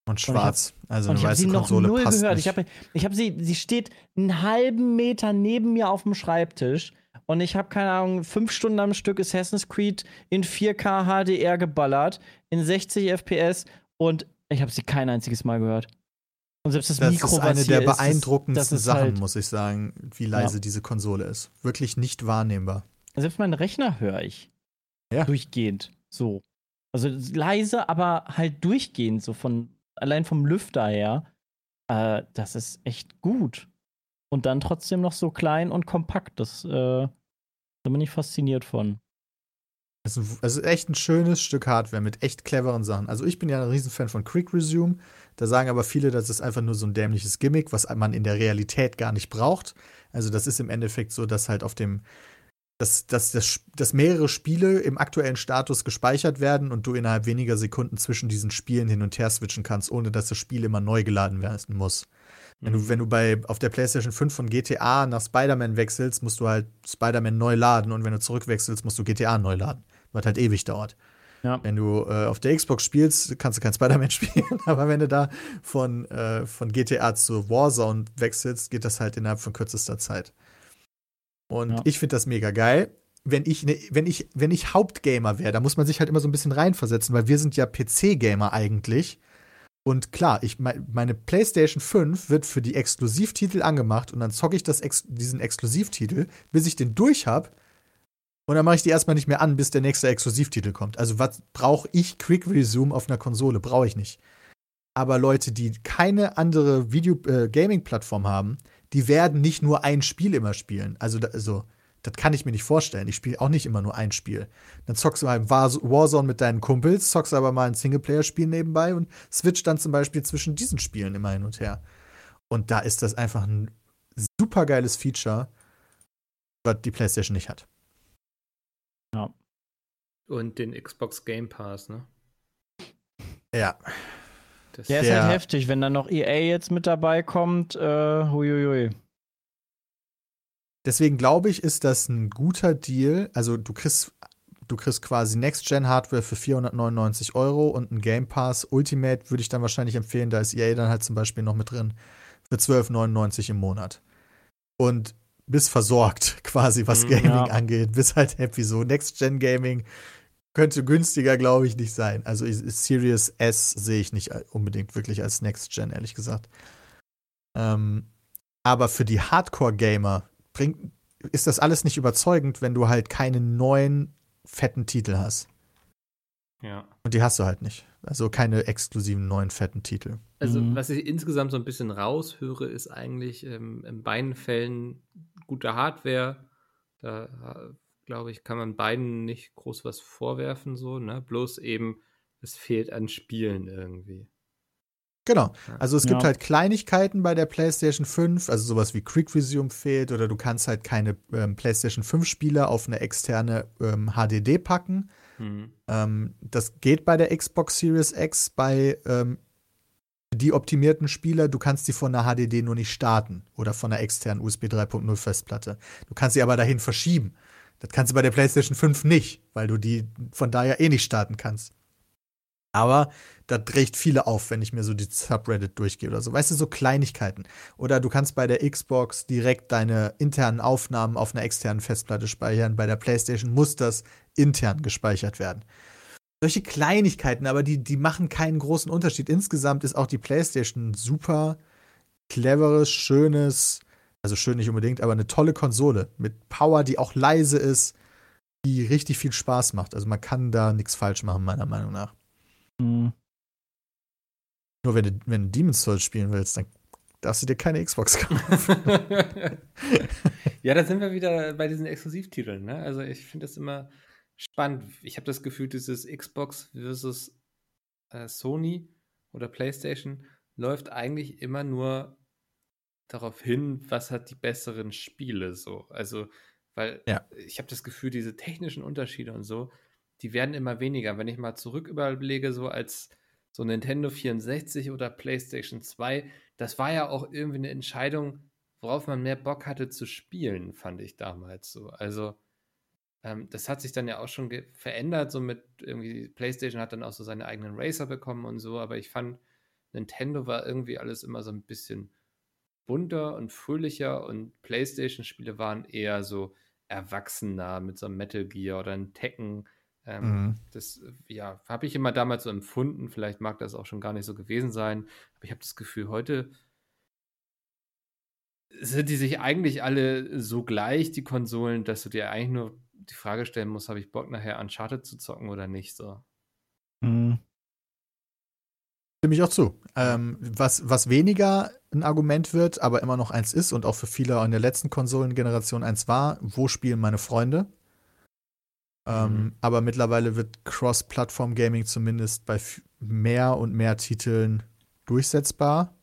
Und schwarz. also Und eine ich habe weiße sie noch Konsole null passt gehört. nicht. Ich habe ich hab sie, sie steht einen halben Meter neben mir auf dem Schreibtisch und ich habe, keine Ahnung, fünf Stunden am Stück Assassin's Creed in 4K HDR geballert, in 60 FPS und ich habe sie kein einziges Mal gehört. Und selbst das, das Mikro, ist eine der beeindruckendsten ist Sachen, halt, muss ich sagen, wie leise diese Konsole ist. Wirklich nicht wahrnehmbar. Selbst meinen Rechner höre ich. Ja. Durchgehend. So. Also leise, aber halt durchgehend, so von, allein vom Lüfter her. Äh, das ist echt gut. Und dann trotzdem noch so klein und kompakt. Das, äh, da bin ich fasziniert von. Es ist echt ein schönes Stück Hardware mit echt cleveren Sachen. Also ich bin ja ein Riesenfan von Quick Resume. Da sagen aber viele, das ist einfach nur so ein dämliches Gimmick, was man in der Realität gar nicht braucht. Also das ist im Endeffekt so, dass halt auf dem dass, dass, dass, dass mehrere Spiele im aktuellen Status gespeichert werden und du innerhalb weniger Sekunden zwischen diesen Spielen hin und her switchen kannst, ohne dass das Spiel immer neu geladen werden muss. Wenn du, wenn du bei, auf der PlayStation 5 von GTA nach Spider-Man wechselst, musst du halt Spider-Man neu laden und wenn du zurückwechselst, musst du GTA neu laden, was halt ewig dauert. Ja. Wenn du äh, auf der Xbox spielst, kannst du kein Spider-Man spielen, aber wenn du da von, äh, von GTA zu Warzone wechselst, geht das halt innerhalb von kürzester Zeit. Und Ja. ich finde das mega geil. Wenn ich, ne, wenn ich, wenn ich Hauptgamer wäre, da muss man sich halt immer so ein bisschen reinversetzen, weil wir sind ja PC-Gamer eigentlich. Und klar, ich, mein, meine PlayStation 5 wird für die Exklusivtitel angemacht und dann zocke ich das diesen Exklusivtitel, bis ich den durch habe. Und dann mache ich die erstmal nicht mehr an, bis der nächste Exklusivtitel kommt. Also, was brauche ich Quick Resume auf einer Konsole? Brauche ich nicht. Aber Leute, die keine andere Video-Gaming-Plattform haben, die werden nicht nur ein Spiel immer spielen. Also, da, also das kann ich mir nicht vorstellen. Ich spiele auch nicht immer nur ein Spiel. Dann zockst du mal War- Warzone mit deinen Kumpels, zockst aber mal ein Singleplayer-Spiel nebenbei und switcht dann zum Beispiel zwischen diesen Spielen immer hin und her. Und da ist das einfach ein super geiles Feature, was die PlayStation nicht hat. Und den Xbox Game Pass, ne? Ja. Das Der ist Der- halt heftig, wenn dann noch EA jetzt mit dabei kommt. Äh, huiuiui. Deswegen glaube ich, ist das ein guter Deal. Also du kriegst, du kriegst quasi Next-Gen-Hardware für 499 Euro und ein Game Pass Ultimate würde ich dann wahrscheinlich empfehlen. Da ist EA dann halt zum Beispiel noch mit drin für 12,99 im Monat. Und bist versorgt, quasi, was Mhm, Gaming ja. angeht. Bist halt happy. So Next-Gen-Gaming könnte günstiger, glaube ich, nicht sein. Also Series S sehe ich nicht unbedingt wirklich als Next-Gen, ehrlich gesagt. Ähm, aber für die Hardcore-Gamer bringt, ist das alles nicht überzeugend, wenn du halt keine neuen fetten Titel hast. Ja. Und die hast du halt nicht. Also keine exklusiven neuen fetten Titel. Also, Mhm. was ich insgesamt so ein bisschen raushöre, ist eigentlich ähm, in beiden Fällen gute Hardware. Da, äh, glaube ich, kann man beiden nicht groß was vorwerfen, so, ne? Bloß eben, es fehlt an Spielen irgendwie. Genau. Also es gibt Ja. halt Kleinigkeiten bei der PlayStation 5, also sowas wie Quick Resume fehlt oder du kannst halt keine ähm, PlayStation 5 Spiele auf eine externe ähm, HDD packen. Hm. Ähm, das geht bei der Xbox Series X bei ähm, die optimierten Spieler, du kannst die von einer HDD nur nicht starten oder von einer externen USB 3.0 Festplatte. Du kannst sie aber dahin verschieben. Das kannst du bei der PlayStation 5 nicht, weil du die von daher eh nicht starten kannst. Aber da regt viele auf, wenn ich mir so die Subreddit durchgehe oder so. Weißt du, so Kleinigkeiten. Oder du kannst bei der Xbox direkt deine internen Aufnahmen auf einer externen Festplatte speichern. Bei der PlayStation muss das intern gespeichert werden. Solche Kleinigkeiten, aber die, die machen keinen großen Unterschied. Insgesamt ist auch die PlayStation super cleveres, schönes, also schön nicht unbedingt, aber eine tolle Konsole mit Power, die auch leise ist, die richtig viel Spaß macht. Also man kann da nichts falsch machen, meiner Meinung nach. Mhm. Nur wenn du, wenn du Demon's Souls spielen willst, dann darfst du dir keine Xbox kaufen. ja, da sind wir wieder bei diesen Exklusivtiteln. Ne? Also ich finde das immer spannend. Ich habe das Gefühl, dieses Xbox versus äh, Sony oder PlayStation läuft eigentlich immer nur darauf hin, was hat die besseren Spiele so. Also, weil Ja. ich habe das Gefühl, diese technischen Unterschiede und so, die werden immer weniger. Wenn ich mal zurück überlege, so als so Nintendo 64 oder PlayStation 2, das war ja auch irgendwie eine Entscheidung, worauf man mehr Bock hatte zu spielen, fand ich damals so. Also, ähm, das hat sich dann ja auch schon verändert, so mit irgendwie, PlayStation hat dann auch so seine eigenen Racer bekommen und so, aber ich fand, Nintendo war irgendwie alles immer so ein bisschen bunter und fröhlicher und PlayStation-Spiele waren eher so erwachsener mit so einem Metal Gear oder einem Tekken. Ähm, Mhm. Das, äh, ja, habe ich immer damals so empfunden. Vielleicht mag das auch schon gar nicht so gewesen sein. Aber ich habe das Gefühl, heute sind die sich eigentlich alle so gleich, die Konsolen, dass du dir eigentlich nur die Frage stellen musst, habe ich Bock nachher Uncharted zu zocken oder nicht so. Mhm. Stimme ich auch zu. Ähm, was, was weniger ein Argument wird, aber immer noch eins ist und auch für viele in der letzten Konsolengeneration eins war, wo spielen meine Freunde? Ähm, Mhm. Aber mittlerweile wird Cross-Plattform-Gaming zumindest bei mehr und mehr Titeln durchsetzbar.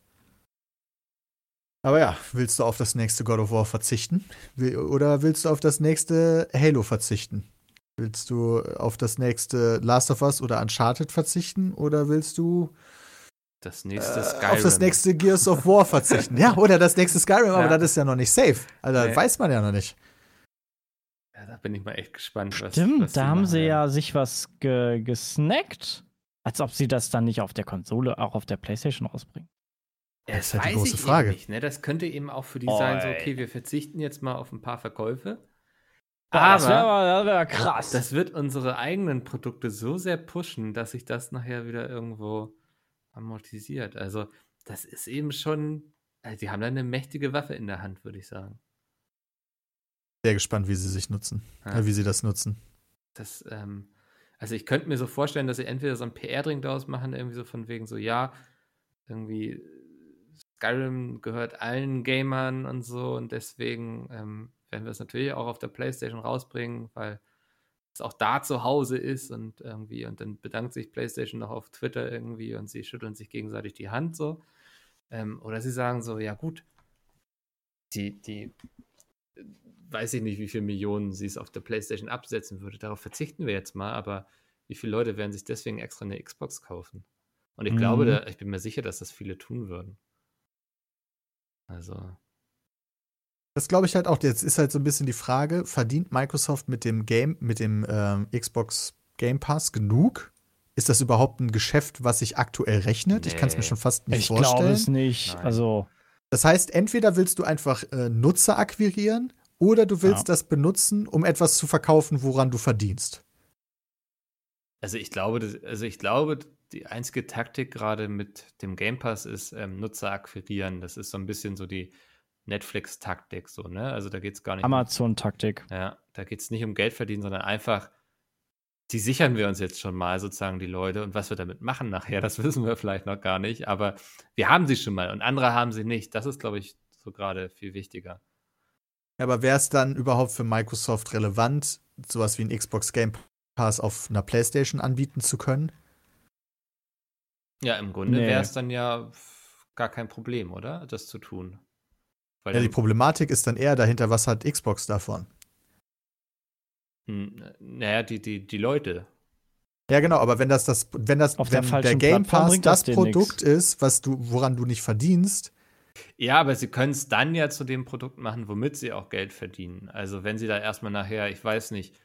Aber ja, willst du auf das nächste God of War verzichten? Oder willst du auf das nächste Halo verzichten? Willst du auf das nächste Last of Us oder Uncharted verzichten? Oder willst du Das nächste äh, Skyrim. auf das nächste Gears of War verzichten. ja, oder das nächste Skyrim, aber Ja. das ist ja noch nicht safe. Also das Nee. weiß man ja noch nicht. Ja, da bin ich mal echt gespannt. Was, Stimmt, was da haben machen sie ja sich was ge gesnackt. Als ob sie das dann nicht auf der Konsole, auch auf der Playstation rausbringen. Ja, Das ist halt die große ich Frage. Nicht, ne? Das könnte eben auch für die Oh, sein, so, okay, wir verzichten jetzt mal auf ein paar Verkäufe. Boah, das aber wäre das wär krass. das wird unsere eigenen Produkte so sehr pushen, dass sich das nachher wieder irgendwo amortisiert. Also, das ist eben schon, also die haben da eine mächtige Waffe in der Hand, würde ich sagen. Sehr gespannt, wie sie sich nutzen. Ja. Äh, wie sie das nutzen. Das, ähm, also ich könnte mir so vorstellen, dass sie entweder so ein PR-Ding daraus machen, irgendwie so von wegen so, ja, irgendwie Skyrim gehört allen Gamern und so und deswegen ähm, werden wir es natürlich auch auf der Playstation rausbringen, weil es auch da zu Hause ist und irgendwie und dann bedankt sich Playstation noch auf Twitter irgendwie und sie schütteln sich gegenseitig die Hand so. Ähm, oder sie sagen so, ja gut, die, die weiß ich nicht, wie viele Millionen sie es auf der Playstation absetzen würde. Darauf verzichten wir jetzt mal, aber wie viele Leute werden sich deswegen extra eine Xbox kaufen? Und ich Mhm. glaube, da, ich bin mir sicher, dass das viele tun würden. Also, Das glaube ich halt auch. Jetzt ist halt so ein bisschen die Frage: Verdient Microsoft mit dem Game, mit dem ähm, Xbox Game Pass genug? Ist das überhaupt ein Geschäft, was sich aktuell rechnet? Ich kann es mir Nee. schon fast nicht ich glaube vorstellen. es nicht. Nein. Also, Das heißt, entweder willst du einfach äh, Nutzer akquirieren oder du willst Ja. das benutzen, um etwas zu verkaufen, woran du verdienst. Also ich glaube, das, also ich glaube, die einzige Taktik gerade mit dem Game Pass ist ähm, Nutzer akquirieren. Das ist so ein bisschen so die Netflix-Taktik, so, ne? Also da geht es gar nicht. um- Amazon-Taktik. Ja, da geht es nicht um Geld verdienen, sondern einfach, die sichern wir uns jetzt schon mal sozusagen die Leute und was wir damit machen nachher, das wissen wir vielleicht noch gar nicht, aber wir haben sie schon mal und andere haben sie nicht. Das ist, glaube ich, so gerade viel wichtiger. Aber wäre es dann überhaupt für Microsoft relevant, sowas wie ein Xbox Game Pass auf einer PlayStation anbieten zu können? Ja, im Grunde Nee. wäre es dann ja gar kein Problem, oder? Das zu tun. Weil Ja, die Problematik ist dann eher dahinter, was hat Xbox davon? Hm, naja, die, die, die Leute. Ja, genau, aber wenn das das, wenn das, Auf der wenn falschen Game Plattform Pass das Produkt ist, was du, woran du nicht verdienst, Ja, aber sie können es dann ja zu dem Produkt machen, womit sie auch Geld verdienen. Also wenn sie da erstmal nachher, ich weiß nicht,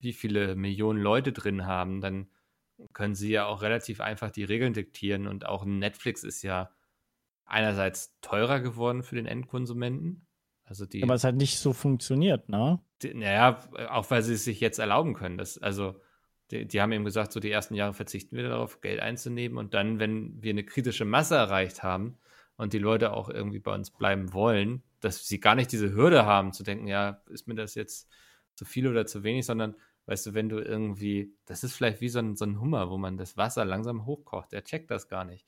wie viele Millionen Leute drin haben, dann können sie ja auch relativ einfach die Regeln diktieren. Und auch Netflix ist ja einerseits teurer geworden für den Endkonsumenten. Also die, Aber es hat nicht so funktioniert, ne? die naja, auch weil sie es sich jetzt erlauben können. Das, also die, die haben eben gesagt, so die ersten Jahre verzichten wir darauf, Geld einzunehmen. Und dann, wenn wir eine kritische Masse erreicht haben und die Leute auch irgendwie bei uns bleiben wollen, dass sie gar nicht diese Hürde haben, zu denken, ja, ist mir das jetzt zu viel oder zu wenig, sondern weißt du, wenn du irgendwie, das ist vielleicht wie so ein, so ein Hummer, wo man das Wasser langsam hochkocht, der checkt das gar nicht,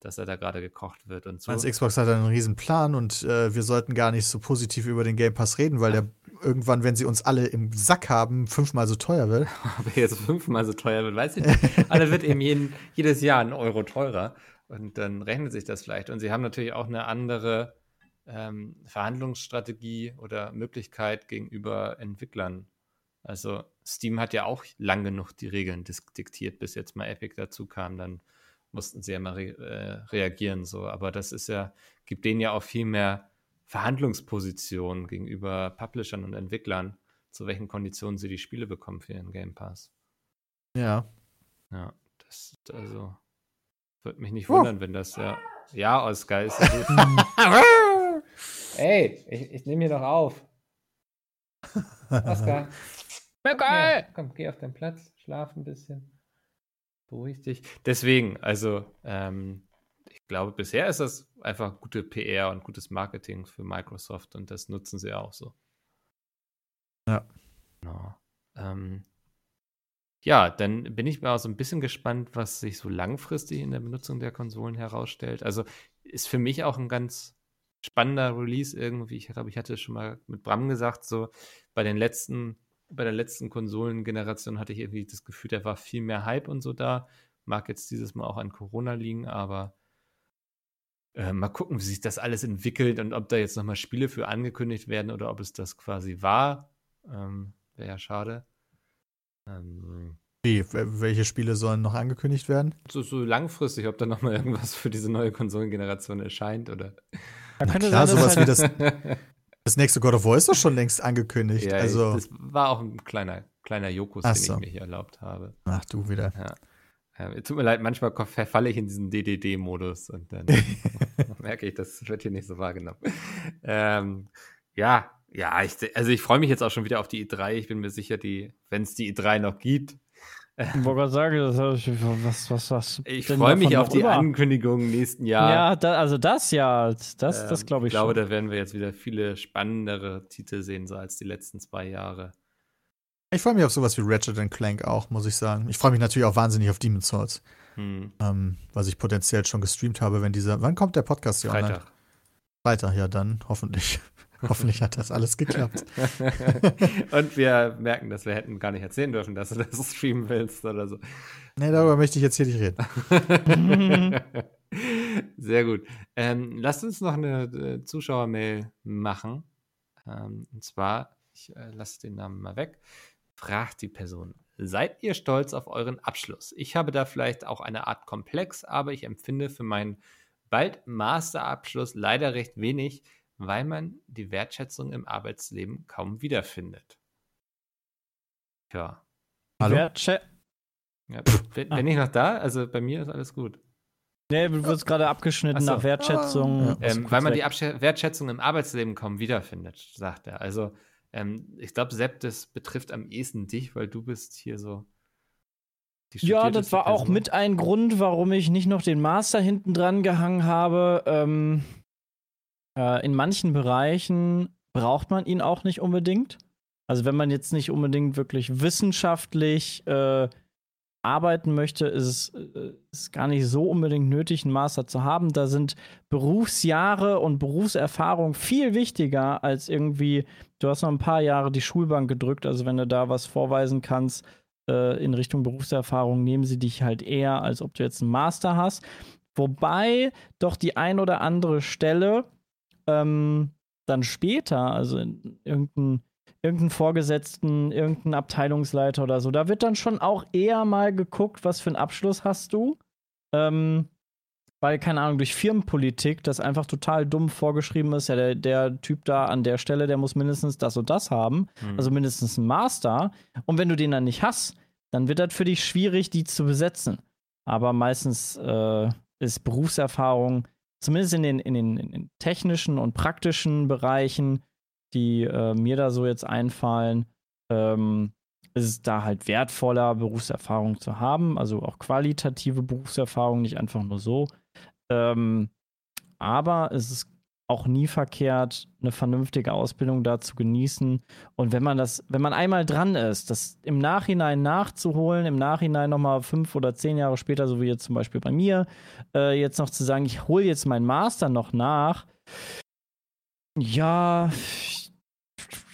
dass er da gerade gekocht wird und so. Als Xbox hat einen riesen Plan und äh, wir sollten gar nicht so positiv über den Game Pass reden, weil der irgendwann, wenn sie uns alle im Sack haben, fünfmal so teuer wird. Ob er jetzt fünfmal so teuer wird, weiß ich nicht. Aber er wird eben jeden, jedes Jahr ein Euro teurer. Und dann rechnet sich das vielleicht. Und sie haben natürlich auch eine andere ähm, Verhandlungsstrategie oder Möglichkeit gegenüber Entwicklern. Also Steam hat ja auch lang genug die Regeln diktiert, bis jetzt mal Epic dazu kam. Dann mussten sie ja mal re äh, reagieren. So. Aber das ist ja, gibt denen ja auch viel mehr Verhandlungspositionen gegenüber Publishern und Entwicklern, zu welchen Konditionen sie die Spiele bekommen für ihren Game Pass. Ja. Ja, das also würde mich nicht Oh. wundern, wenn das ja. Ja, Oskar ist ja gut. Ey, ich, ich nehme hier doch auf. Oskar. Ja, komm, geh auf deinen Platz, schlaf ein bisschen. Beruhig dich. Deswegen, also, ähm, ich glaube, bisher ist das einfach gute PR und gutes Marketing für Microsoft und das nutzen sie auch so. Ja. Genau. Ähm, ja, dann bin ich mal so ein bisschen gespannt, was sich so langfristig in der Benutzung der Konsolen herausstellt. Also ist für mich auch ein ganz spannender Release irgendwie. Ich glaube, ich hatte schon mal mit Bram gesagt, so bei den letzten, bei der letzten Konsolengeneration hatte ich irgendwie das Gefühl, da war viel mehr Hype und so da. Mag jetzt dieses Mal auch an Corona liegen, aber äh, mal gucken, wie sich das alles entwickelt und ob da jetzt nochmal Spiele für angekündigt werden oder ob es das quasi war. Ähm, Wäre ja schade. Ähm, Wie, welche Spiele sollen noch angekündigt werden? so, so langfristig, ob da nochmal irgendwas für diese neue Konsolengeneration erscheint oder. Da könnte klar, sein, dass sowas halt, wie das, das nächste God of War ist doch schon längst angekündigt. ja, also, das war auch ein kleiner, kleiner Jokus, Ach den so. ich mir hier erlaubt habe. ach du wieder. Ja, tut mir leid, manchmal verfalle ich in diesen DDD-Modus und dann merke ich, das wird hier nicht so wahrgenommen. Ähm, ja, ja, ich, also ich freue mich jetzt auch schon wieder auf die E3. Ich bin mir sicher, die, wenn es die E3 noch gibt, ich wollte gerade sagen, das was, was, was. ich freue mich auf die über? Ankündigungen nächsten Jahr. Ja, da, also das ja, das, das Ähm, glaube ich, Ich glaube, schon. da werden wir jetzt wieder viele spannendere Titel sehen, so als die letzten zwei Jahre. Ich freue mich auf sowas wie Ratchet Clank auch, muss ich sagen. Ich freue mich natürlich auch wahnsinnig auf Demon's Souls, Hm, ähm, was ich potenziell schon gestreamt habe, wenn dieser. Wann kommt der Podcast hier online? Freitag. Freitag, ja, dann hoffentlich. hoffentlich hat das alles geklappt. Und wir merken, dass wir hätten gar nicht erzählen dürfen, dass du das streamen willst oder so. Nee, darüber möchte ich jetzt hier nicht reden. Sehr gut. Ähm, lasst uns noch eine äh, Zuschauermail machen. Ähm, und zwar, ich äh, lasse den Namen mal weg, fragt die Person, seid ihr stolz auf euren Abschluss? Ich habe da vielleicht auch eine Art Komplex, aber ich empfinde für meinen bald Masterabschluss leider recht wenig, weil man die Wertschätzung im Arbeitsleben kaum wiederfindet. Tja. Hallo? Wertsche Ja, bin, bin ich noch da? Also bei mir ist alles gut. Nee, du wirst gerade abgeschnitten so. nach Wertschätzung. Ja. Ähm, kurz weil man weg. die Wertschätzung im Arbeitsleben kaum wiederfindet, sagt er. Also, ähm, ich glaube, Sepp, das betrifft am ehesten dich, weil du bist hier so. die Ja, das war auch Person. mit ein Grund, warum ich nicht noch den Master hinten dran gehangen habe. Ähm, äh, in manchen Bereichen braucht man ihn auch nicht unbedingt. Also wenn man jetzt nicht unbedingt wirklich wissenschaftlich äh, arbeiten möchte, ist es äh, gar nicht so unbedingt nötig, einen Master zu haben. Da sind Berufsjahre und Berufserfahrung viel wichtiger als irgendwie, du hast noch ein paar Jahre die Schulbank gedrückt, also wenn du da was vorweisen kannst, äh, in Richtung Berufserfahrung nehmen sie dich halt eher, als ob du jetzt einen Master hast. Wobei doch die ein oder andere Stelle ähm, dann später, also in irgendein, irgendeinen Vorgesetzten, irgendeinen Abteilungsleiter oder so, da wird dann schon auch eher mal geguckt, was für einen Abschluss hast du. Ähm, weil, keine Ahnung, durch Firmenpolitik das einfach total dumm vorgeschrieben ist, ja, der, der Typ da an der Stelle, der muss mindestens das und das haben Mhm. also mindestens einen Master. Und wenn du den dann nicht hast, dann wird das für dich schwierig, die zu besetzen. Aber meistens äh, ist Berufserfahrung, zumindest in den, in, den, in den technischen und praktischen Bereichen, die äh, mir da so jetzt einfallen, ähm, ist es da halt wertvoller, Berufserfahrung zu haben, also auch qualitative Berufserfahrung, nicht einfach nur so. Ähm, aber es ist auch nie verkehrt, eine vernünftige Ausbildung da zu genießen. Und wenn man das, wenn man einmal dran ist, das im Nachhinein nachzuholen, im Nachhinein nochmal fünf oder zehn Jahre später, so wie jetzt zum Beispiel bei mir, äh, jetzt noch zu sagen, ich hole jetzt meinen Master noch nach, ja,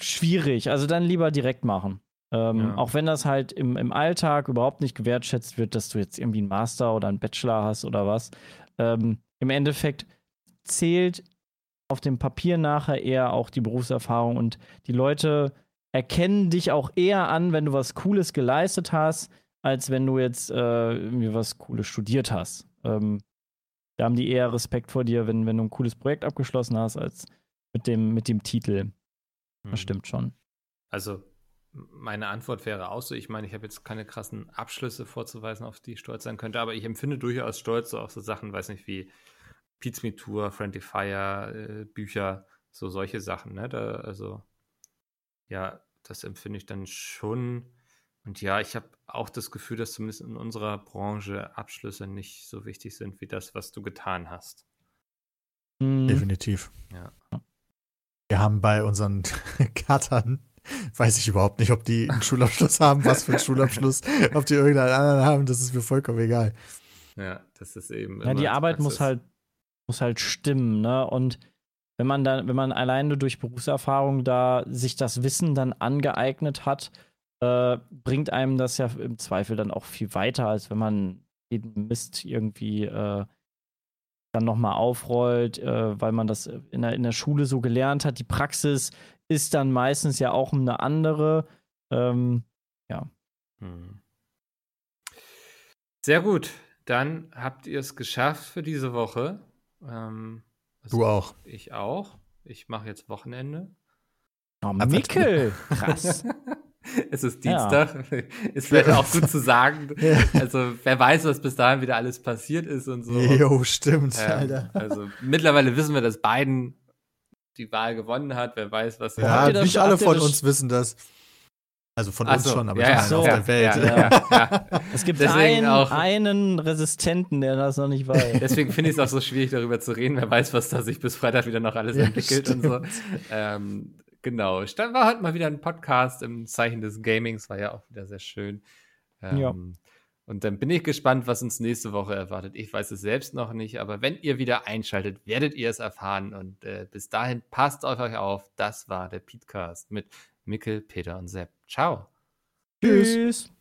schwierig. Also dann lieber direkt machen. Ähm, Ja. Auch wenn das halt im, im Alltag überhaupt nicht gewertschätzt wird, dass du jetzt irgendwie einen Master oder einen Bachelor hast oder was. Ähm, Im Endeffekt zählt auf dem Papier nachher eher auch die Berufserfahrung und die Leute erkennen dich auch eher an, wenn du was Cooles geleistet hast, als wenn du jetzt äh, irgendwie was Cooles studiert hast. Ähm, da haben die eher Respekt vor dir, wenn, wenn du ein cooles Projekt abgeschlossen hast, als mit dem, mit dem Titel. Mhm. Das stimmt schon. Also, meine Antwort wäre auch so. Ich meine, ich habe jetzt keine krassen Abschlüsse vorzuweisen, auf die ich stolz sein könnte, aber ich empfinde durchaus Stolz so auf so Sachen, weiß nicht, wie Pete's Me Tour, Friendly Fire, äh, Bücher, so solche Sachen, ne? Da, also, ja, das empfinde ich dann schon. Und ja, ich habe auch das Gefühl, dass zumindest in unserer Branche Abschlüsse nicht so wichtig sind wie das, was du getan hast. Mhm. Definitiv. Ja. Wir haben bei unseren Cuttern, weiß ich überhaupt nicht, ob die einen Schulabschluss haben, was für einen Schulabschluss, ob die irgendeinen anderen haben, das ist mir vollkommen egal. Ja, das ist eben. Ja, die Arbeit muss Praxis. halt, muss halt stimmen, ne? Und wenn man dann, wenn man alleine durch Berufserfahrung da sich das Wissen dann angeeignet hat, äh, bringt einem das ja im Zweifel dann auch viel weiter, als wenn man jeden Mist irgendwie äh, dann nochmal aufrollt, äh, weil man das in der, in der Schule so gelernt hat. Die Praxis ist dann meistens ja auch eine andere. Ähm, Hm. Sehr gut. Dann habt ihr es geschafft für diese Woche. Ähm, Du auch. Ich auch. Ich mache jetzt Wochenende. oh, Mickel, krass. es ist Ja. Dienstag. Ist vielleicht auch gut zu sagen. Also, wer weiß, was bis dahin wieder alles passiert ist und so. Jo, stimmt, Ähm, Alter. Also, mittlerweile wissen wir, dass Biden die Wahl gewonnen hat. Wer weiß, was Ja, nicht alle von uns wissen das. Also von Ach uns so, schon, aber ja, ich ja, meine so. auf der Welt. Ja, ja, ja. Es gibt Deswegen einen, auch- einen Resistenten, der das noch nicht weiß. Deswegen finde ich es auch so schwierig, darüber zu reden. Wer weiß, was da sich bis Freitag wieder noch alles Ja, entwickelt und so. stimmt. Ähm, genau. Dann war heute mal wieder ein Podcast im Zeichen des Gamings, war ja auch wieder sehr schön. Ähm, Ja. Und dann bin ich gespannt, was uns nächste Woche erwartet. Ich weiß es selbst noch nicht, aber wenn ihr wieder einschaltet, werdet ihr es erfahren. Und äh, bis dahin passt auf euch auf. Das war der Petecast mit Mikkel, Peter und Sepp. Ciao. Tschüss. Tschüss.